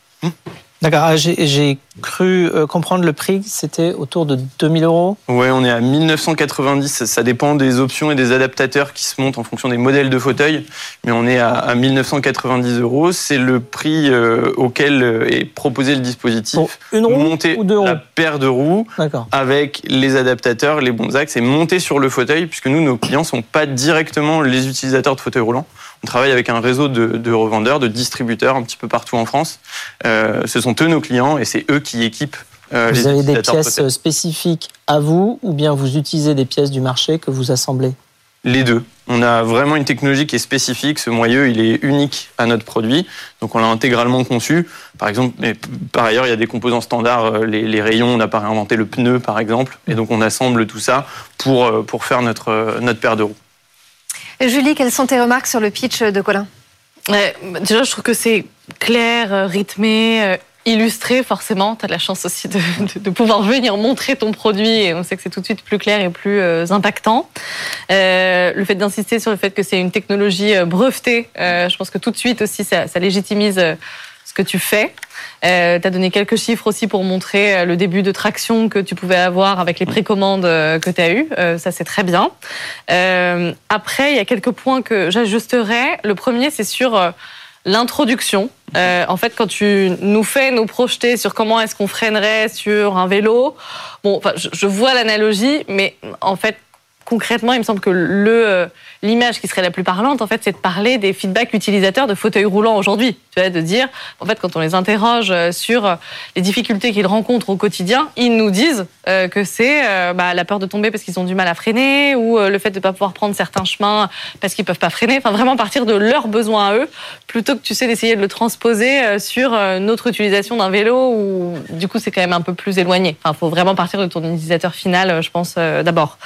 D'accord. Ah, j'ai cru euh, comprendre le prix, c'était autour de 2000 euros
Oui, on est à 1990. Ça dépend des options et des adaptateurs qui se montent en fonction des modèles de fauteuil. Mais on est à, 1990 euros. C'est le prix euh, auquel euh, est proposé le dispositif. Pour
une roue monter ou deux roues
la paire de roues avec les adaptateurs, les bons axes et monter sur le fauteuil, puisque nous, nos clients ne sont pas directement les utilisateurs de fauteuils roulants. On travaille avec un réseau de, revendeurs, de distributeurs un petit peu partout en France. Euh, ce sont eux nos clients et c'est eux qui équipent
euh, vous avez des pièces spécifiques à vous ou bien vous utilisez des pièces du marché que vous assemblez?
Les deux. On a vraiment une technologie qui est spécifique. Ce moyeu, il est unique à notre produit. Donc, on l'a intégralement conçu. Par exemple, mais par ailleurs, il y a des composants standards. Euh, les, rayons, on n'a pas réinventé le pneu, par exemple. Et donc, on assemble tout ça pour, pour faire notre, notre paire de roues.
Julie, quelles sont tes remarques sur le pitch de Colin?
Déjà, je trouve que c'est clair, euh, rythmé, euh, illustré forcément. Tu as de la chance aussi de, pouvoir venir montrer ton produit et on sait que c'est tout de suite plus clair et plus euh, impactant. le fait d'insister sur le fait que c'est une technologie brevetée, je pense que tout de suite aussi ça, ça légitimise ce que tu fais. Euh, tu as donné quelques chiffres aussi pour montrer euh, le début de traction que tu pouvais avoir avec les précommandes euh, que tu as eues. Euh, ça, c'est très bien. Euh, après, il y a quelques points que j'ajusterais. Le premier, c'est sur l'introduction. en fait, quand tu nous fais nous projeter sur comment est-ce qu'on freinerait sur un vélo, bon, enfin, je, je vois l'analogie, mais en fait, concrètement, il me semble que le l'image qui serait la plus parlante, en fait, c'est de parler des feedbacks utilisateurs de fauteuils roulants aujourd'hui. Tu vois, de dire, en fait, quand on les interroge euh, sur euh, les difficultés qu'ils rencontrent au quotidien, ils nous disent euh, que c'est bah, la peur de tomber parce qu'ils ont du mal à freiner ou le fait de ne pas pouvoir prendre certains chemins parce qu'ils peuvent pas freiner. Enfin, vraiment partir de leurs besoins à eux, plutôt que tu sais d'essayer de le transposer sur notre utilisation d'un vélo où du coup c'est quand même un peu plus éloigné. Enfin, faut vraiment partir de ton utilisateur final, je pense d'abord.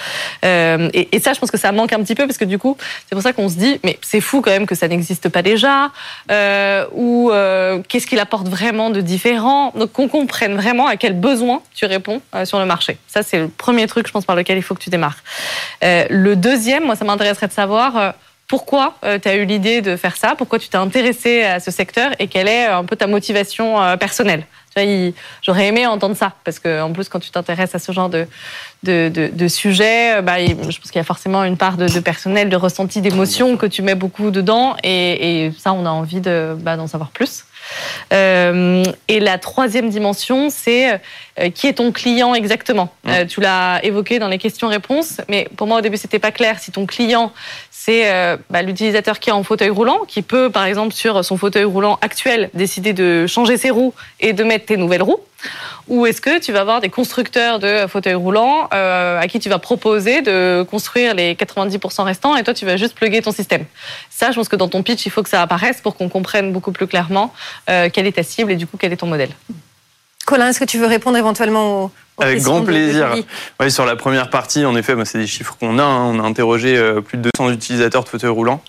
Et, et ça, je pense que ça manque un petit peu parce que du coup c'est pour ça qu'on se dit, mais c'est fou quand même que ça n'existe pas déjà, euh, ou euh, qu'est-ce qu'il apporte vraiment de différent? Donc qu'on comprenne vraiment à quel besoin tu réponds euh, sur le marché. Ça, c'est le premier truc, je pense, par lequel il faut que tu démarres. le deuxième, moi, ça m'intéresserait de savoir pourquoi tu as eu l'idée de faire ça, pourquoi tu t'es intéressé à ce secteur? Et quelle est un peu ta motivation personnelle? J'aurais aimé entendre ça, parce que en plus, quand tu t'intéresses à ce genre de, de, de, sujet, bah, je pense qu'il y a forcément une part de, personnel, de ressenti, d'émotion que tu mets beaucoup dedans, et, et ça, on a envie bah, d'en savoir plus. Euh, et la troisième dimension, c'est euh, qui est ton client exactement? Euh, tu l'as évoqué dans les questions-réponses, mais pour moi au début c'était pas clair. Si ton client c'est bah, l'utilisateur qui est en fauteuil roulant, qui peut par exemple sur son fauteuil roulant actuel décider de changer ses roues et de mettre tes nouvelles roues, ou est-ce que tu vas avoir des constructeurs de fauteuils roulants euh, à qui tu vas proposer de construire les 90% restants et toi tu vas juste plugger ton système Ça, je pense que dans ton pitch, il faut que ça apparaisse pour qu'on comprenne beaucoup plus clairement euh, quelle est ta cible et du coup quel est ton modèle.
Colin, est-ce que tu veux répondre éventuellement aux,
avec grand plaisir. Oui, sur la première partie, en effet, c'est des chiffres qu'on a. Hein. On a interrogé euh, plus de 200 utilisateurs de fauteuils roulants.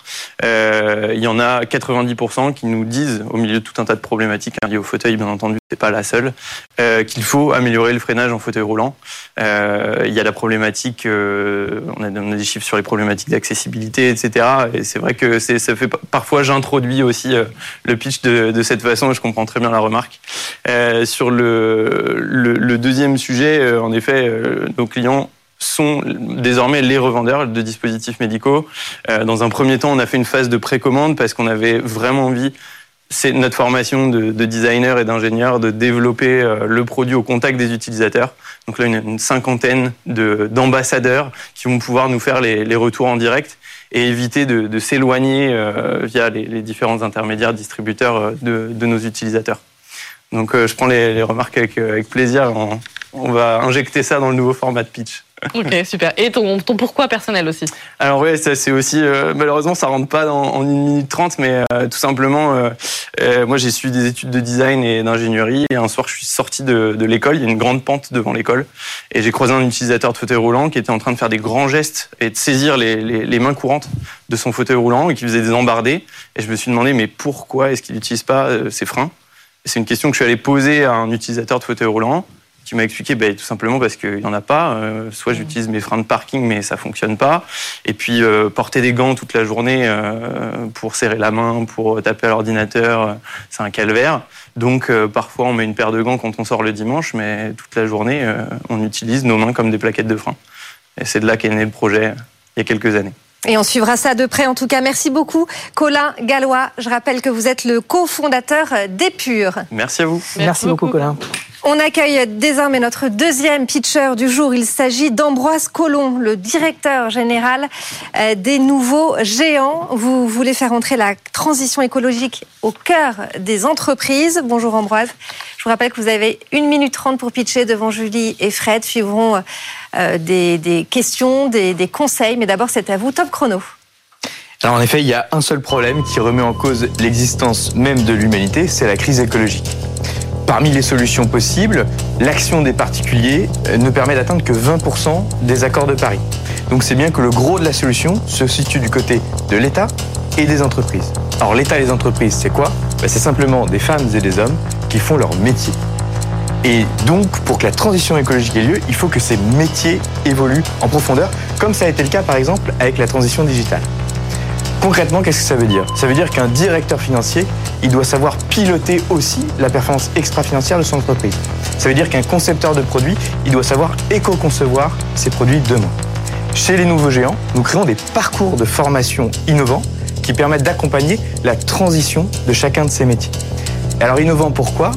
Euh, il y en a 90% qui nous disent, au milieu de tout un tas de problématiques hein, liées au fauteuil, bien entendu, c'est pas la seule, euh, qu'il faut améliorer le freinage en fauteuil roulant. Euh, il y a la problématique, euh, on, a, on, a, des chiffres sur les problématiques d'accessibilité, etc. Et c'est vrai que ça fait parfois j'introduis aussi euh, le pitch de, de, cette façon. Et je comprends très bien la remarque. sur le, le, le deuxième sujet euh, en effet, euh, nos clients sont désormais les revendeurs de dispositifs médicaux. Euh, dans un premier temps, on a fait une phase de précommande parce qu'on avait vraiment envie c'est notre formation de, de designer et d'ingénieur de développer le produit au contact des utilisateurs. Donc là, une, une cinquantaine de- d'ambassadeurs qui vont pouvoir nous faire les, retours en direct et éviter de, s'éloigner via les, différents intermédiaires distributeurs de, nos utilisateurs. Donc je prends les, remarques avec, plaisir. On va injecter ça dans le nouveau format de pitch.
Ok, super. Et ton, ton pourquoi personnel aussi?
Alors oui, ça c'est aussi euh, malheureusement ça rentre pas dans, en 1 minute 30 mais euh, tout simplement euh, euh, moi j'ai suivi des études de design et d'ingénierie et un soir je suis sorti de, de l'école, il y a une grande pente devant l'école et j'ai croisé un utilisateur de fauteuil roulant qui était en train de faire des grands gestes et de saisir les, les, les mains courantes de son fauteuil roulant et qui faisait des embardées. Et je me suis demandé mais pourquoi est-ce qu'il n'utilise pas euh, ses freins? Et C'est une question que je suis allé poser à un utilisateur de fauteuil roulant qui m'a expliqué ben, tout simplement parce qu'il n'y en a pas. Euh, soit j'utilise mes freins de parking, mais ça fonctionne pas. Et puis euh, porter des gants toute la journée euh, pour serrer la main, pour taper à l'ordinateur, euh, c'est un calvaire. Donc euh, parfois on met une paire de gants quand on sort le dimanche, mais toute la journée euh, on utilise nos mains comme des plaquettes de frein. Et c'est de là qu'est né le projet il y a quelques années.
Et on suivra ça de près. En tout cas, merci beaucoup, Colin Gallois. Je rappelle que vous êtes le cofondateur d'Epure.
Merci à vous.
Merci, beaucoup, Colin.
On accueille désormais notre deuxième pitcher du jour. Il s'agit d'Ambroise Collomb, le directeur général euh, des nouveaux géants. Vous voulez faire entrer la transition écologique au cœur des entreprises. Bonjour Ambroise. Je vous rappelle que vous avez une minute trente pour pitcher devant Julie et Fred. Suivront euh, des, des questions, des, des conseils. Mais d'abord, c'est à vous. Top chrono.
Alors en effet, il y a un seul problème qui remet en cause l'existence même de l'humanité, c'est la crise écologique. Parmi les solutions possibles, l'action des particuliers euh, ne permet d'atteindre que 20% des accords de Paris. Donc c'est bien que le gros de la solution se situe du côté de l'État et des entreprises. Alors l'État et les entreprises, c'est quoi? Ben, C'est simplement des femmes et des hommes qui font leur métier. Et donc, pour que la transition écologique ait lieu, il faut que ces métiers évoluent en profondeur, comme ça a été le cas par exemple avec la transition digitale. Concrètement, qu'est-ce que ça veut dire? Ça veut dire qu'un directeur financier, il doit savoir piloter aussi la performance extra-financière de son entreprise. Ça veut dire qu'un concepteur de produits, il doit savoir éco-concevoir ses produits demain. Chez les nouveaux géants, nous créons des parcours de formation innovants qui permettent d'accompagner la transition de chacun de ces métiers. Alors innovant pourquoi?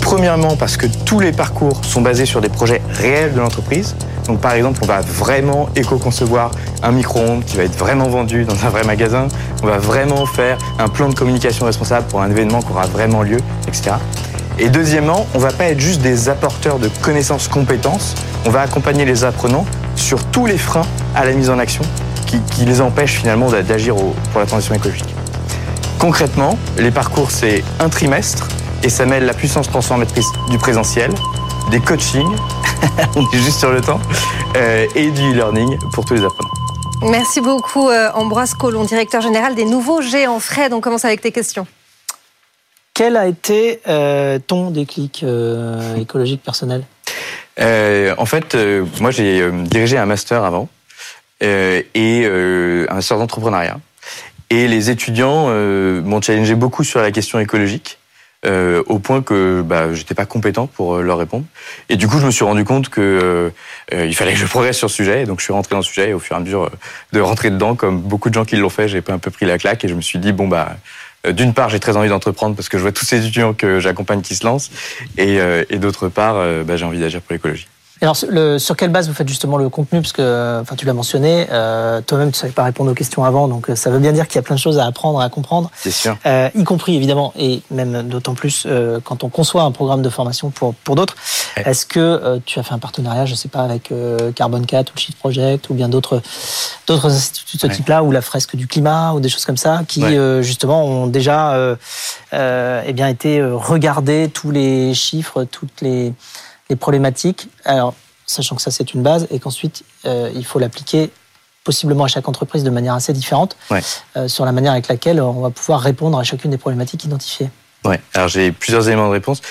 Premièrement parce que tous les parcours sont basés sur des projets réels de l'entreprise. Donc par exemple, on va vraiment éco-concevoir un micro-ondes qui va être vraiment vendu dans un vrai magasin. On va vraiment faire un plan de communication responsable pour un événement qui aura vraiment lieu, etc. Et deuxièmement, on va pas être juste des apporteurs de connaissances, compétences. On va accompagner les apprenants sur tous les freins à la mise en action qui, les empêchent finalement d'agir pour la transition écologique. Concrètement, les parcours, c'est un trimestre et ça mêle la puissance transformatrice du présentiel, des coachings, on est juste sur le temps, euh, et du e-learning pour tous les apprenants.
Merci beaucoup, euh, Ambroise Collomb, directeur général des nouveaux géants. Fred, on commence avec tes questions.
Quel a été euh, ton déclic euh, écologique personnel?
Euh, en fait, euh, moi j'ai euh, dirigé un master avant euh, et euh, un master d'entrepreneuriat. Et les étudiants euh, m'ont challengé beaucoup sur la question écologique, euh, au point que bah, j'étais pas compétent pour euh, leur répondre. Et du coup, je me suis rendu compte que euh, euh, il fallait que je progresse sur le sujet. Et donc, je suis rentré dans le sujet. Et au fur et à mesure euh, de rentrer dedans, comme beaucoup de gens qui l'ont fait, j'ai un peu pris la claque et je me suis dit bon bah. D'une part, j'ai très envie d'entreprendre parce que je vois tous ces étudiants que j'accompagne qui se lancent, et, et d'autre part, bah, j'ai envie d'agir pour l'écologie.
Alors, sur le- sur quelle base vous faites justement le contenu? Parce que, enfin, tu l'as mentionné, euh, toi-même, tu savais pas répondre aux questions avant, donc euh, ça veut bien dire qu'il y a plein de choses à apprendre, à comprendre,
C'est sûr.
euh, y compris évidemment, et même d'autant plus euh, quand on conçoit un programme de formation pour, pour d'autres.
Ouais.
Est-ce que euh, tu as fait un partenariat, je sais pas, avec euh, Carbon 4 ou Shift Project ou bien d'autres d'autres instituts de ce
Ouais.
type-là, ou la fresque du climat ou des choses comme ça, qui
Ouais.
euh, justement ont déjà eh bien été regardés tous les chiffres, toutes les, les problématiques. Alors, sachant que ça c'est une base et qu'ensuite euh, il faut l'appliquer possiblement à chaque entreprise de manière assez différente
Ouais.
euh, sur la manière avec laquelle on va pouvoir répondre à chacune des problématiques identifiées.
Ouais. Alors j'ai plusieurs éléments de réponse.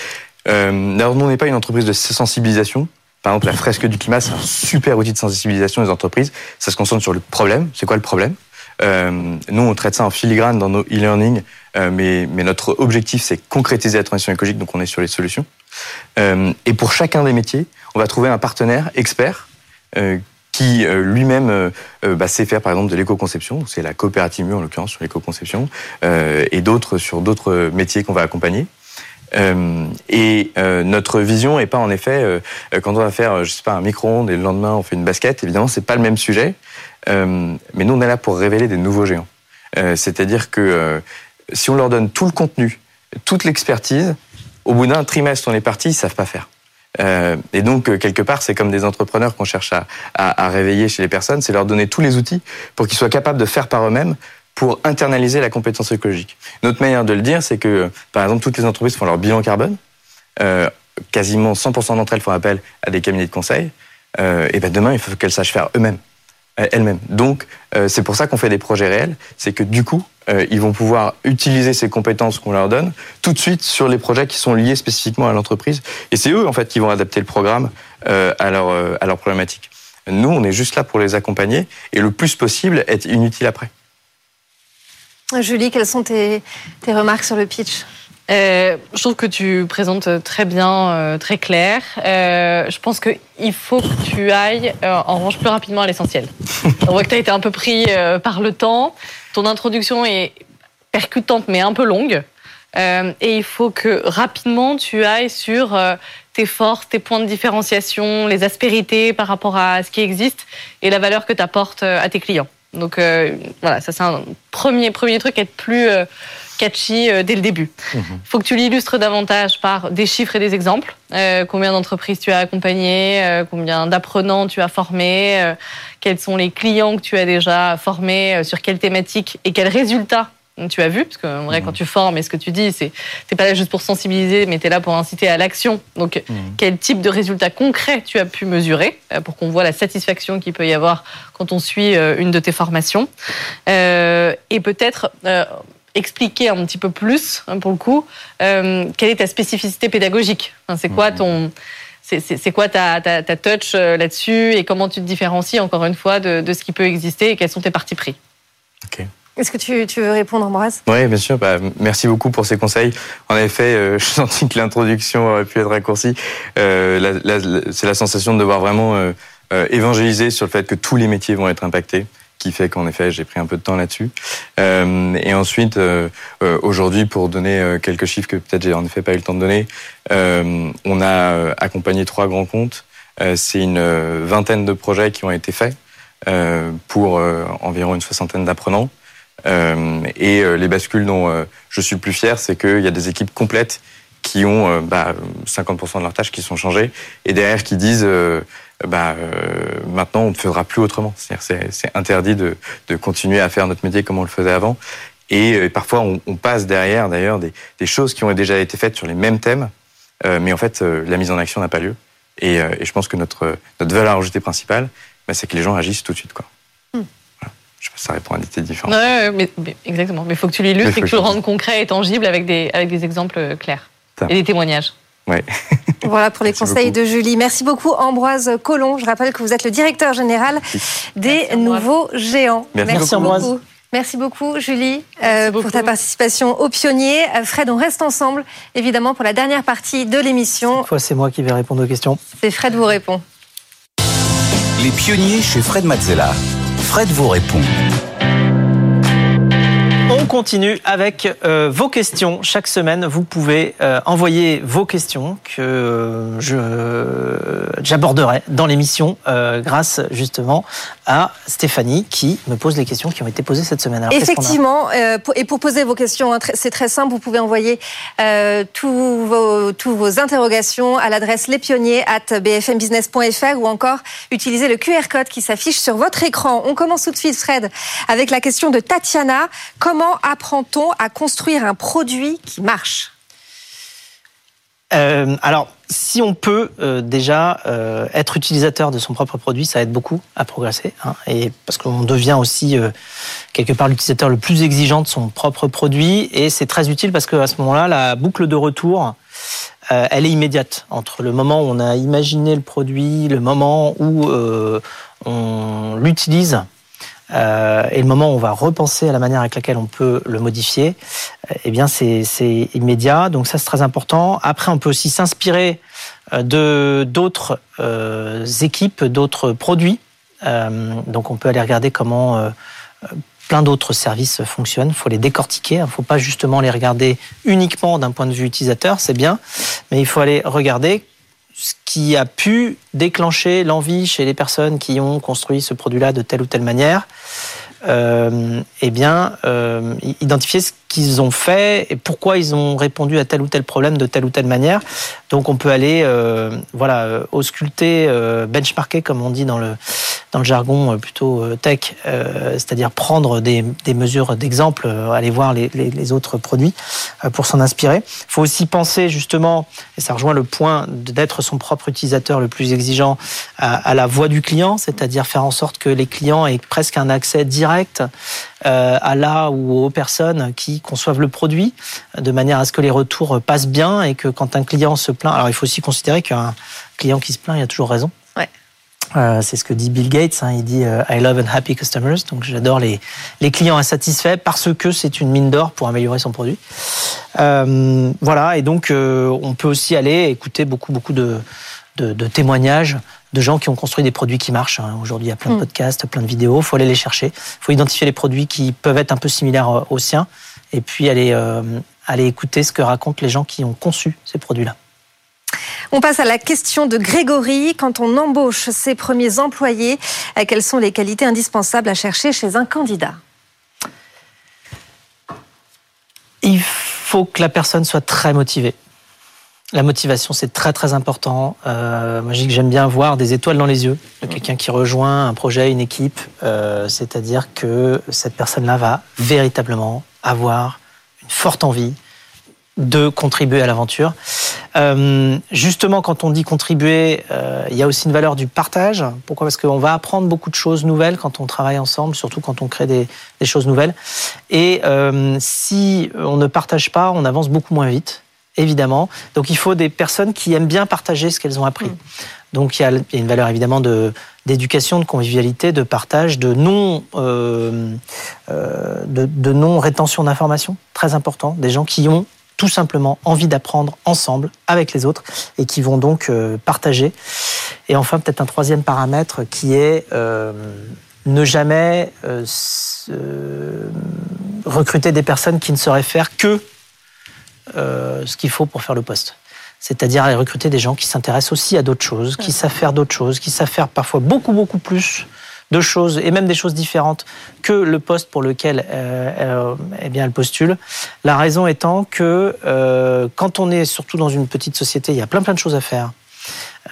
Euh, alors nous on n'est pas une entreprise de sensibilisation. Par exemple, la fresque du climat, c'est un super outil de sensibilisation des entreprises. Ça se concentre sur le problème. C'est quoi le problème? Euh, Nous, on traite ça en filigrane dans nos e-learning, euh, mais, mais notre objectif, c'est concrétiser la transition écologique, donc on est sur les solutions. Euh, et pour chacun des métiers, on va trouver un partenaire expert euh, qui lui-même bah, sait faire par exemple de l'éco-conception, c'est la coopérative en l'occurrence sur l'éco-conception, et d'autres sur d'autres métiers qu'on va accompagner. Euh, et euh, notre vision est pas en effet euh, quand on va faire je sais pas un micro-ondes et le lendemain on fait une basket évidemment c'est pas le même sujet. Mais nous on est là pour révéler des nouveaux géants. C'est-à-dire que si on leur donne tout le contenu toute l'expertise au bout d'un trimestre on est parti ils savent pas faire et donc quelque part c'est comme des entrepreneurs qu'on cherche à, à, à réveiller chez les personnes c'est leur donner tous les outils pour qu'ils soient capables de faire par eux-mêmes pour internaliser la compétence écologique. Notre manière de le dire, c'est que, par exemple, toutes les entreprises font leur bilan carbone. Euh, quasiment 100% d'entre elles font appel à des cabinets de conseil. Euh, et ben demain, il faut qu'elles sachent faire eux-mêmes, euh, elles-mêmes. Donc, euh, c'est pour ça qu'on fait des projets réels. C'est que du coup, euh, ils vont pouvoir utiliser ces compétences qu'on leur donne tout de suite sur les projets qui sont liés spécifiquement à l'entreprise. Et c'est eux, en fait, qui vont adapter le programme à leur à leur problématique. Nous, on est juste là pour les accompagner et le plus possible être inutile après.
Julie, quelles sont tes, remarques sur le pitch?
Euh, je trouve que tu présentes très bien, euh, très clair. Euh, je pense qu'il faut que tu ailles, en revanche, plus rapidement à l'essentiel. On voit que tu as été un peu pris par le temps. Ton introduction est percutante, mais un peu longue. et il faut que rapidement tu ailles sur tes forces, tes points de différenciation, les aspérités par rapport à ce qui existe et la valeur que tu apportes à tes clients. Donc euh, voilà, ça c'est un premier, premier truc, être plus euh, catchy euh, dès le début. Il mhm. faut que tu l'illustres davantage par des chiffres et des exemples. combien d'entreprises tu as accompagnées, combien d'apprenants tu as formés, quels sont les clients que tu as déjà formés, sur quelles thématiques et quels résultats tu as vu, parce que vrai, quand mhm. tu formes, et ce que tu dis, c'est c'est pas là juste pour sensibiliser, mais tu es là pour inciter à l'action. Donc, mhm. quel type de résultats concrets tu as pu mesurer euh, pour qu'on voit la satisfaction qu'il peut y avoir quand on suit euh, une de tes formations, euh, et peut-être expliquer un petit peu plus, hein, pour le coup, quelle est ta spécificité pédagogique? c'est quoi mhm. ton c'est quoi ta, ta, ta touch là-dessus? Et comment tu te différencies encore une fois de, de, ce qui peut exister et quels sont tes partis pris?
Ok.
Est-ce que tu, tu, veux répondre, Ambroise?
Oui, bien sûr. Bah, merci beaucoup pour ces conseils. En effet, euh, je sentis que l'introduction aurait pu être raccourcie. Euh, c'est la sensation de devoir vraiment euh, euh, évangéliser sur le fait que tous les métiers vont être impactés qui fait qu'en effet j'ai pris un peu de temps là-dessus. Euh, et ensuite, aujourd'hui, pour donner quelques chiffres que peut-être j'ai en effet pas eu le temps de donner, on a accompagné trois grands comptes. C'est une vingtaine de projets qui ont été faits pour environ une soixantaine d'apprenants. Euh, et euh, les bascules dont euh, je suis le plus fier, c'est qu'il y a des équipes complètes qui ont bah, 50% de leurs tâches qui sont changées et derrière qui disent bah, maintenant on ne fera plus autrement. C'est interdit de, de, continuer à faire notre métier comme on le faisait avant. Et, parfois on, on, passe derrière d'ailleurs des, des, choses qui ont déjà été faites sur les mêmes thèmes, mais en fait la mise en action n'a pas lieu. Et, et, je pense que notre, notre valeur ajoutée principale, bah, c'est que les gens agissent tout de suite. Quoi. Je sais pas si ça répond à des idées différentes.
mais, exactement. Mais il faut que tu l'illustres et que tu le rendes concret et tangible avec des, avec des exemples euh, clairs et des témoignages.
Ouais.
Voilà pour les conseils de Julie. Merci beaucoup Ambroise Collomb. Je rappelle que vous êtes le directeur général des nouveaux géants.
Merci, Ambroise.
Merci beaucoup Julie euh, pour ta participation aux pionniers. Euh, Fred, on reste ensemble évidemment pour la dernière partie de l'émission.
Cette fois, c'est moi qui vais répondre aux questions.
C'est Fred vous répond.
Les pionniers chez Fred Mazzella. Fred vous répond.
On continue avec euh, vos questions. Chaque semaine, vous pouvez euh, envoyer vos questions que je j'aborderai dans l'émission euh, grâce justement à Stéphanie qui me pose les questions qui ont été posées cette semaine.
Effectivement, et pour poser vos questions, hein, c'est très simple. Vous pouvez envoyer tous vos, tous vos interrogations à l'adresse lespionniers at bfmbusiness.fr ou encore utiliser le QR code qui s'affiche sur votre écran. On commence tout de suite, Fred, avec la question de Tatiana. Comment Comment apprend-on à construire un produit qui marche?
Euh, alors, si on peut euh, déjà euh, être utilisateur de son propre produit, ça aide beaucoup à progresser. Hein, et parce qu'on devient aussi quelque part l'utilisateur le plus exigeant de son propre produit, et c'est très utile parce qu'à ce moment-là, la boucle de retour, elle est immédiate entre le moment où on a imaginé le produit, le moment où on l'utilise euh, et le moment où on va repenser à la manière avec laquelle on peut le modifier, eh bien c'est immédiat. Donc ça c'est très important. Après on peut aussi s'inspirer euh, de d'autres euh, équipes, d'autres produits Euh, donc on peut aller regarder comment euh, plein d'autres services fonctionnent. Il faut les décortiquer. Il ne faut pas justement les regarder uniquement d'un point de vue utilisateur, c'est bien, mais il faut aller regarder ce qui a pu déclencher l'envie chez les personnes qui ont construit ce produit-là de telle ou telle manière. Euh, eh bien, euh, identifier ce qu'ils ont fait et pourquoi ils ont répondu à tel ou tel problème de telle ou telle manière. Donc, on peut aller, euh, voilà, euh, ausculter, euh, benchmarker, comme on dit dans le dans le jargon euh, plutôt tech, c'est-à-dire prendre des, des mesures d'exemple, aller voir les, les, autres produits pour s'en inspirer. Il faut aussi penser justement, et ça rejoint le point d'être son propre utilisateur le plus exigeant, à, à la voix du client, c'est-à-dire faire en sorte que les clients aient presque un accès direct à la ou aux personnes qui conçoivent le produit, de manière à ce que les retours passent bien et que quand un client se plaint, alors il faut aussi considérer qu'un client qui se plaint, il a toujours raison.
Ouais.
Euh, c'est ce que dit Bill Gates. Hein, il dit euh, I love and happy customers. Donc j'adore les, les clients insatisfaits parce que c'est une mine d'or pour améliorer son produit. Euh, voilà. Et donc on peut aussi aller écouter beaucoup beaucoup de, de, de témoignages de gens qui ont construit des produits qui marchent. hein. Aujourd'hui, il y a plein de
Mm.
podcasts, plein de vidéos. Il faut aller les chercher. Il faut identifier les produits qui peuvent être un peu similaires aux siens et puis aller, euh, aller écouter ce que racontent les gens qui ont conçu ces produits-là.
On passe à la question de Grégory. Quand on embauche ses premiers employés, euh, quelles sont les qualités indispensables à chercher chez un candidat?
Il faut que la personne soit très motivée. La motivation, c'est très très important. Euh, moi, je dis que j'aime bien voir des étoiles dans les yeux de quelqu'un qui rejoint un projet, une équipe. Euh, C'est-à-dire que cette personne-là va véritablement avoir une forte envie de contribuer à l'aventure. Euh, justement, quand on dit contribuer, euh, il y a aussi une valeur du partage. Pourquoi? Parce qu'on va apprendre beaucoup de choses nouvelles quand on travaille ensemble, surtout quand on crée des, choses nouvelles. Et euh, si on ne partage pas, on avance beaucoup moins vite, évidemment. Donc il faut des personnes qui aiment bien partager ce qu'elles ont appris. Donc il y, a, une valeur évidemment de d'éducation, de convivialité, de partage, de non euh, euh, de, non rétention d'informations, très important. Des gens qui ont tout simplement envie d'apprendre ensemble avec les autres et qui vont donc euh, partager. Et enfin, peut-être un troisième paramètre qui est ne jamais recruter des personnes qui ne sauraient faire que ce qu'il faut pour faire le poste. C'est-à-dire aller recruter des gens qui s'intéressent aussi à d'autres choses, qui savent faire d'autres choses, qui savent faire parfois beaucoup, beaucoup plus de choses, et même des choses différentes que le poste pour lequel euh, euh, eh bien, elle postule. La raison étant que euh, quand on est surtout dans une petite société, il y a plein plein de choses à faire.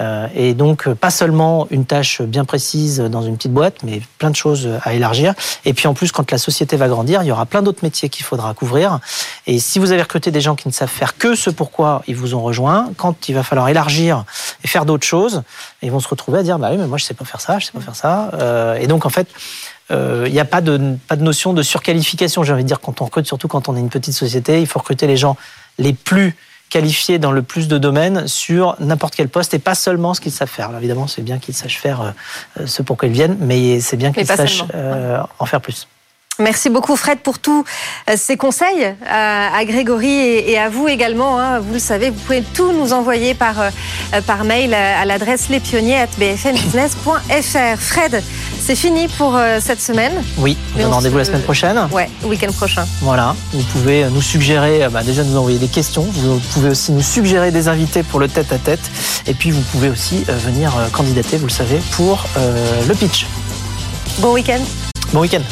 Euh, et donc, euh, pas seulement une tâche bien précise dans une petite boîte, mais plein de choses à élargir. Et puis en plus, quand la société va grandir, il y aura plein d'autres métiers qu'il faudra couvrir. Et si vous avez recruté des gens qui ne savent faire que ce pourquoi ils vous ont rejoint, quand il va falloir élargir et faire d'autres choses, ils vont se retrouver à dire bah oui, mais moi je sais pas faire ça, je sais pas faire ça. Euh, et donc en fait, il n'y a pas de, pas de notion de surqualification. J'ai envie de dire quand on recrute, surtout quand on est une petite société, il faut recruter les gens les plus qualifiés dans le plus de domaines sur n'importe quel poste et pas seulement ce qu'ils savent faire. Alors, évidemment, c'est bien qu'ils sachent faire euh, ce pour quoi ils viennent, mais c'est bien qu'ils sachent euh, en faire plus.
Merci beaucoup Fred pour tous euh, ces conseils à, à Grégory et, à vous également. hein. Vous le savez, vous pouvez tout nous envoyer par, euh, par mail à, l'adresse lespionniers.bfmbusiness.fr. Fred, c'est fini pour euh, cette semaine.
Oui, on donne
on
rendez-vous la
se-
semaine prochaine.
Ouais, week-end prochain.
Voilà, vous pouvez nous suggérer, euh, bah, déjà nous envoyer des questions, vous pouvez aussi nous suggérer des invités pour le tête-à-tête, et puis vous pouvez aussi euh, venir euh, candidater, vous le savez, pour euh, le pitch.
Bon week-end.
Bon week-end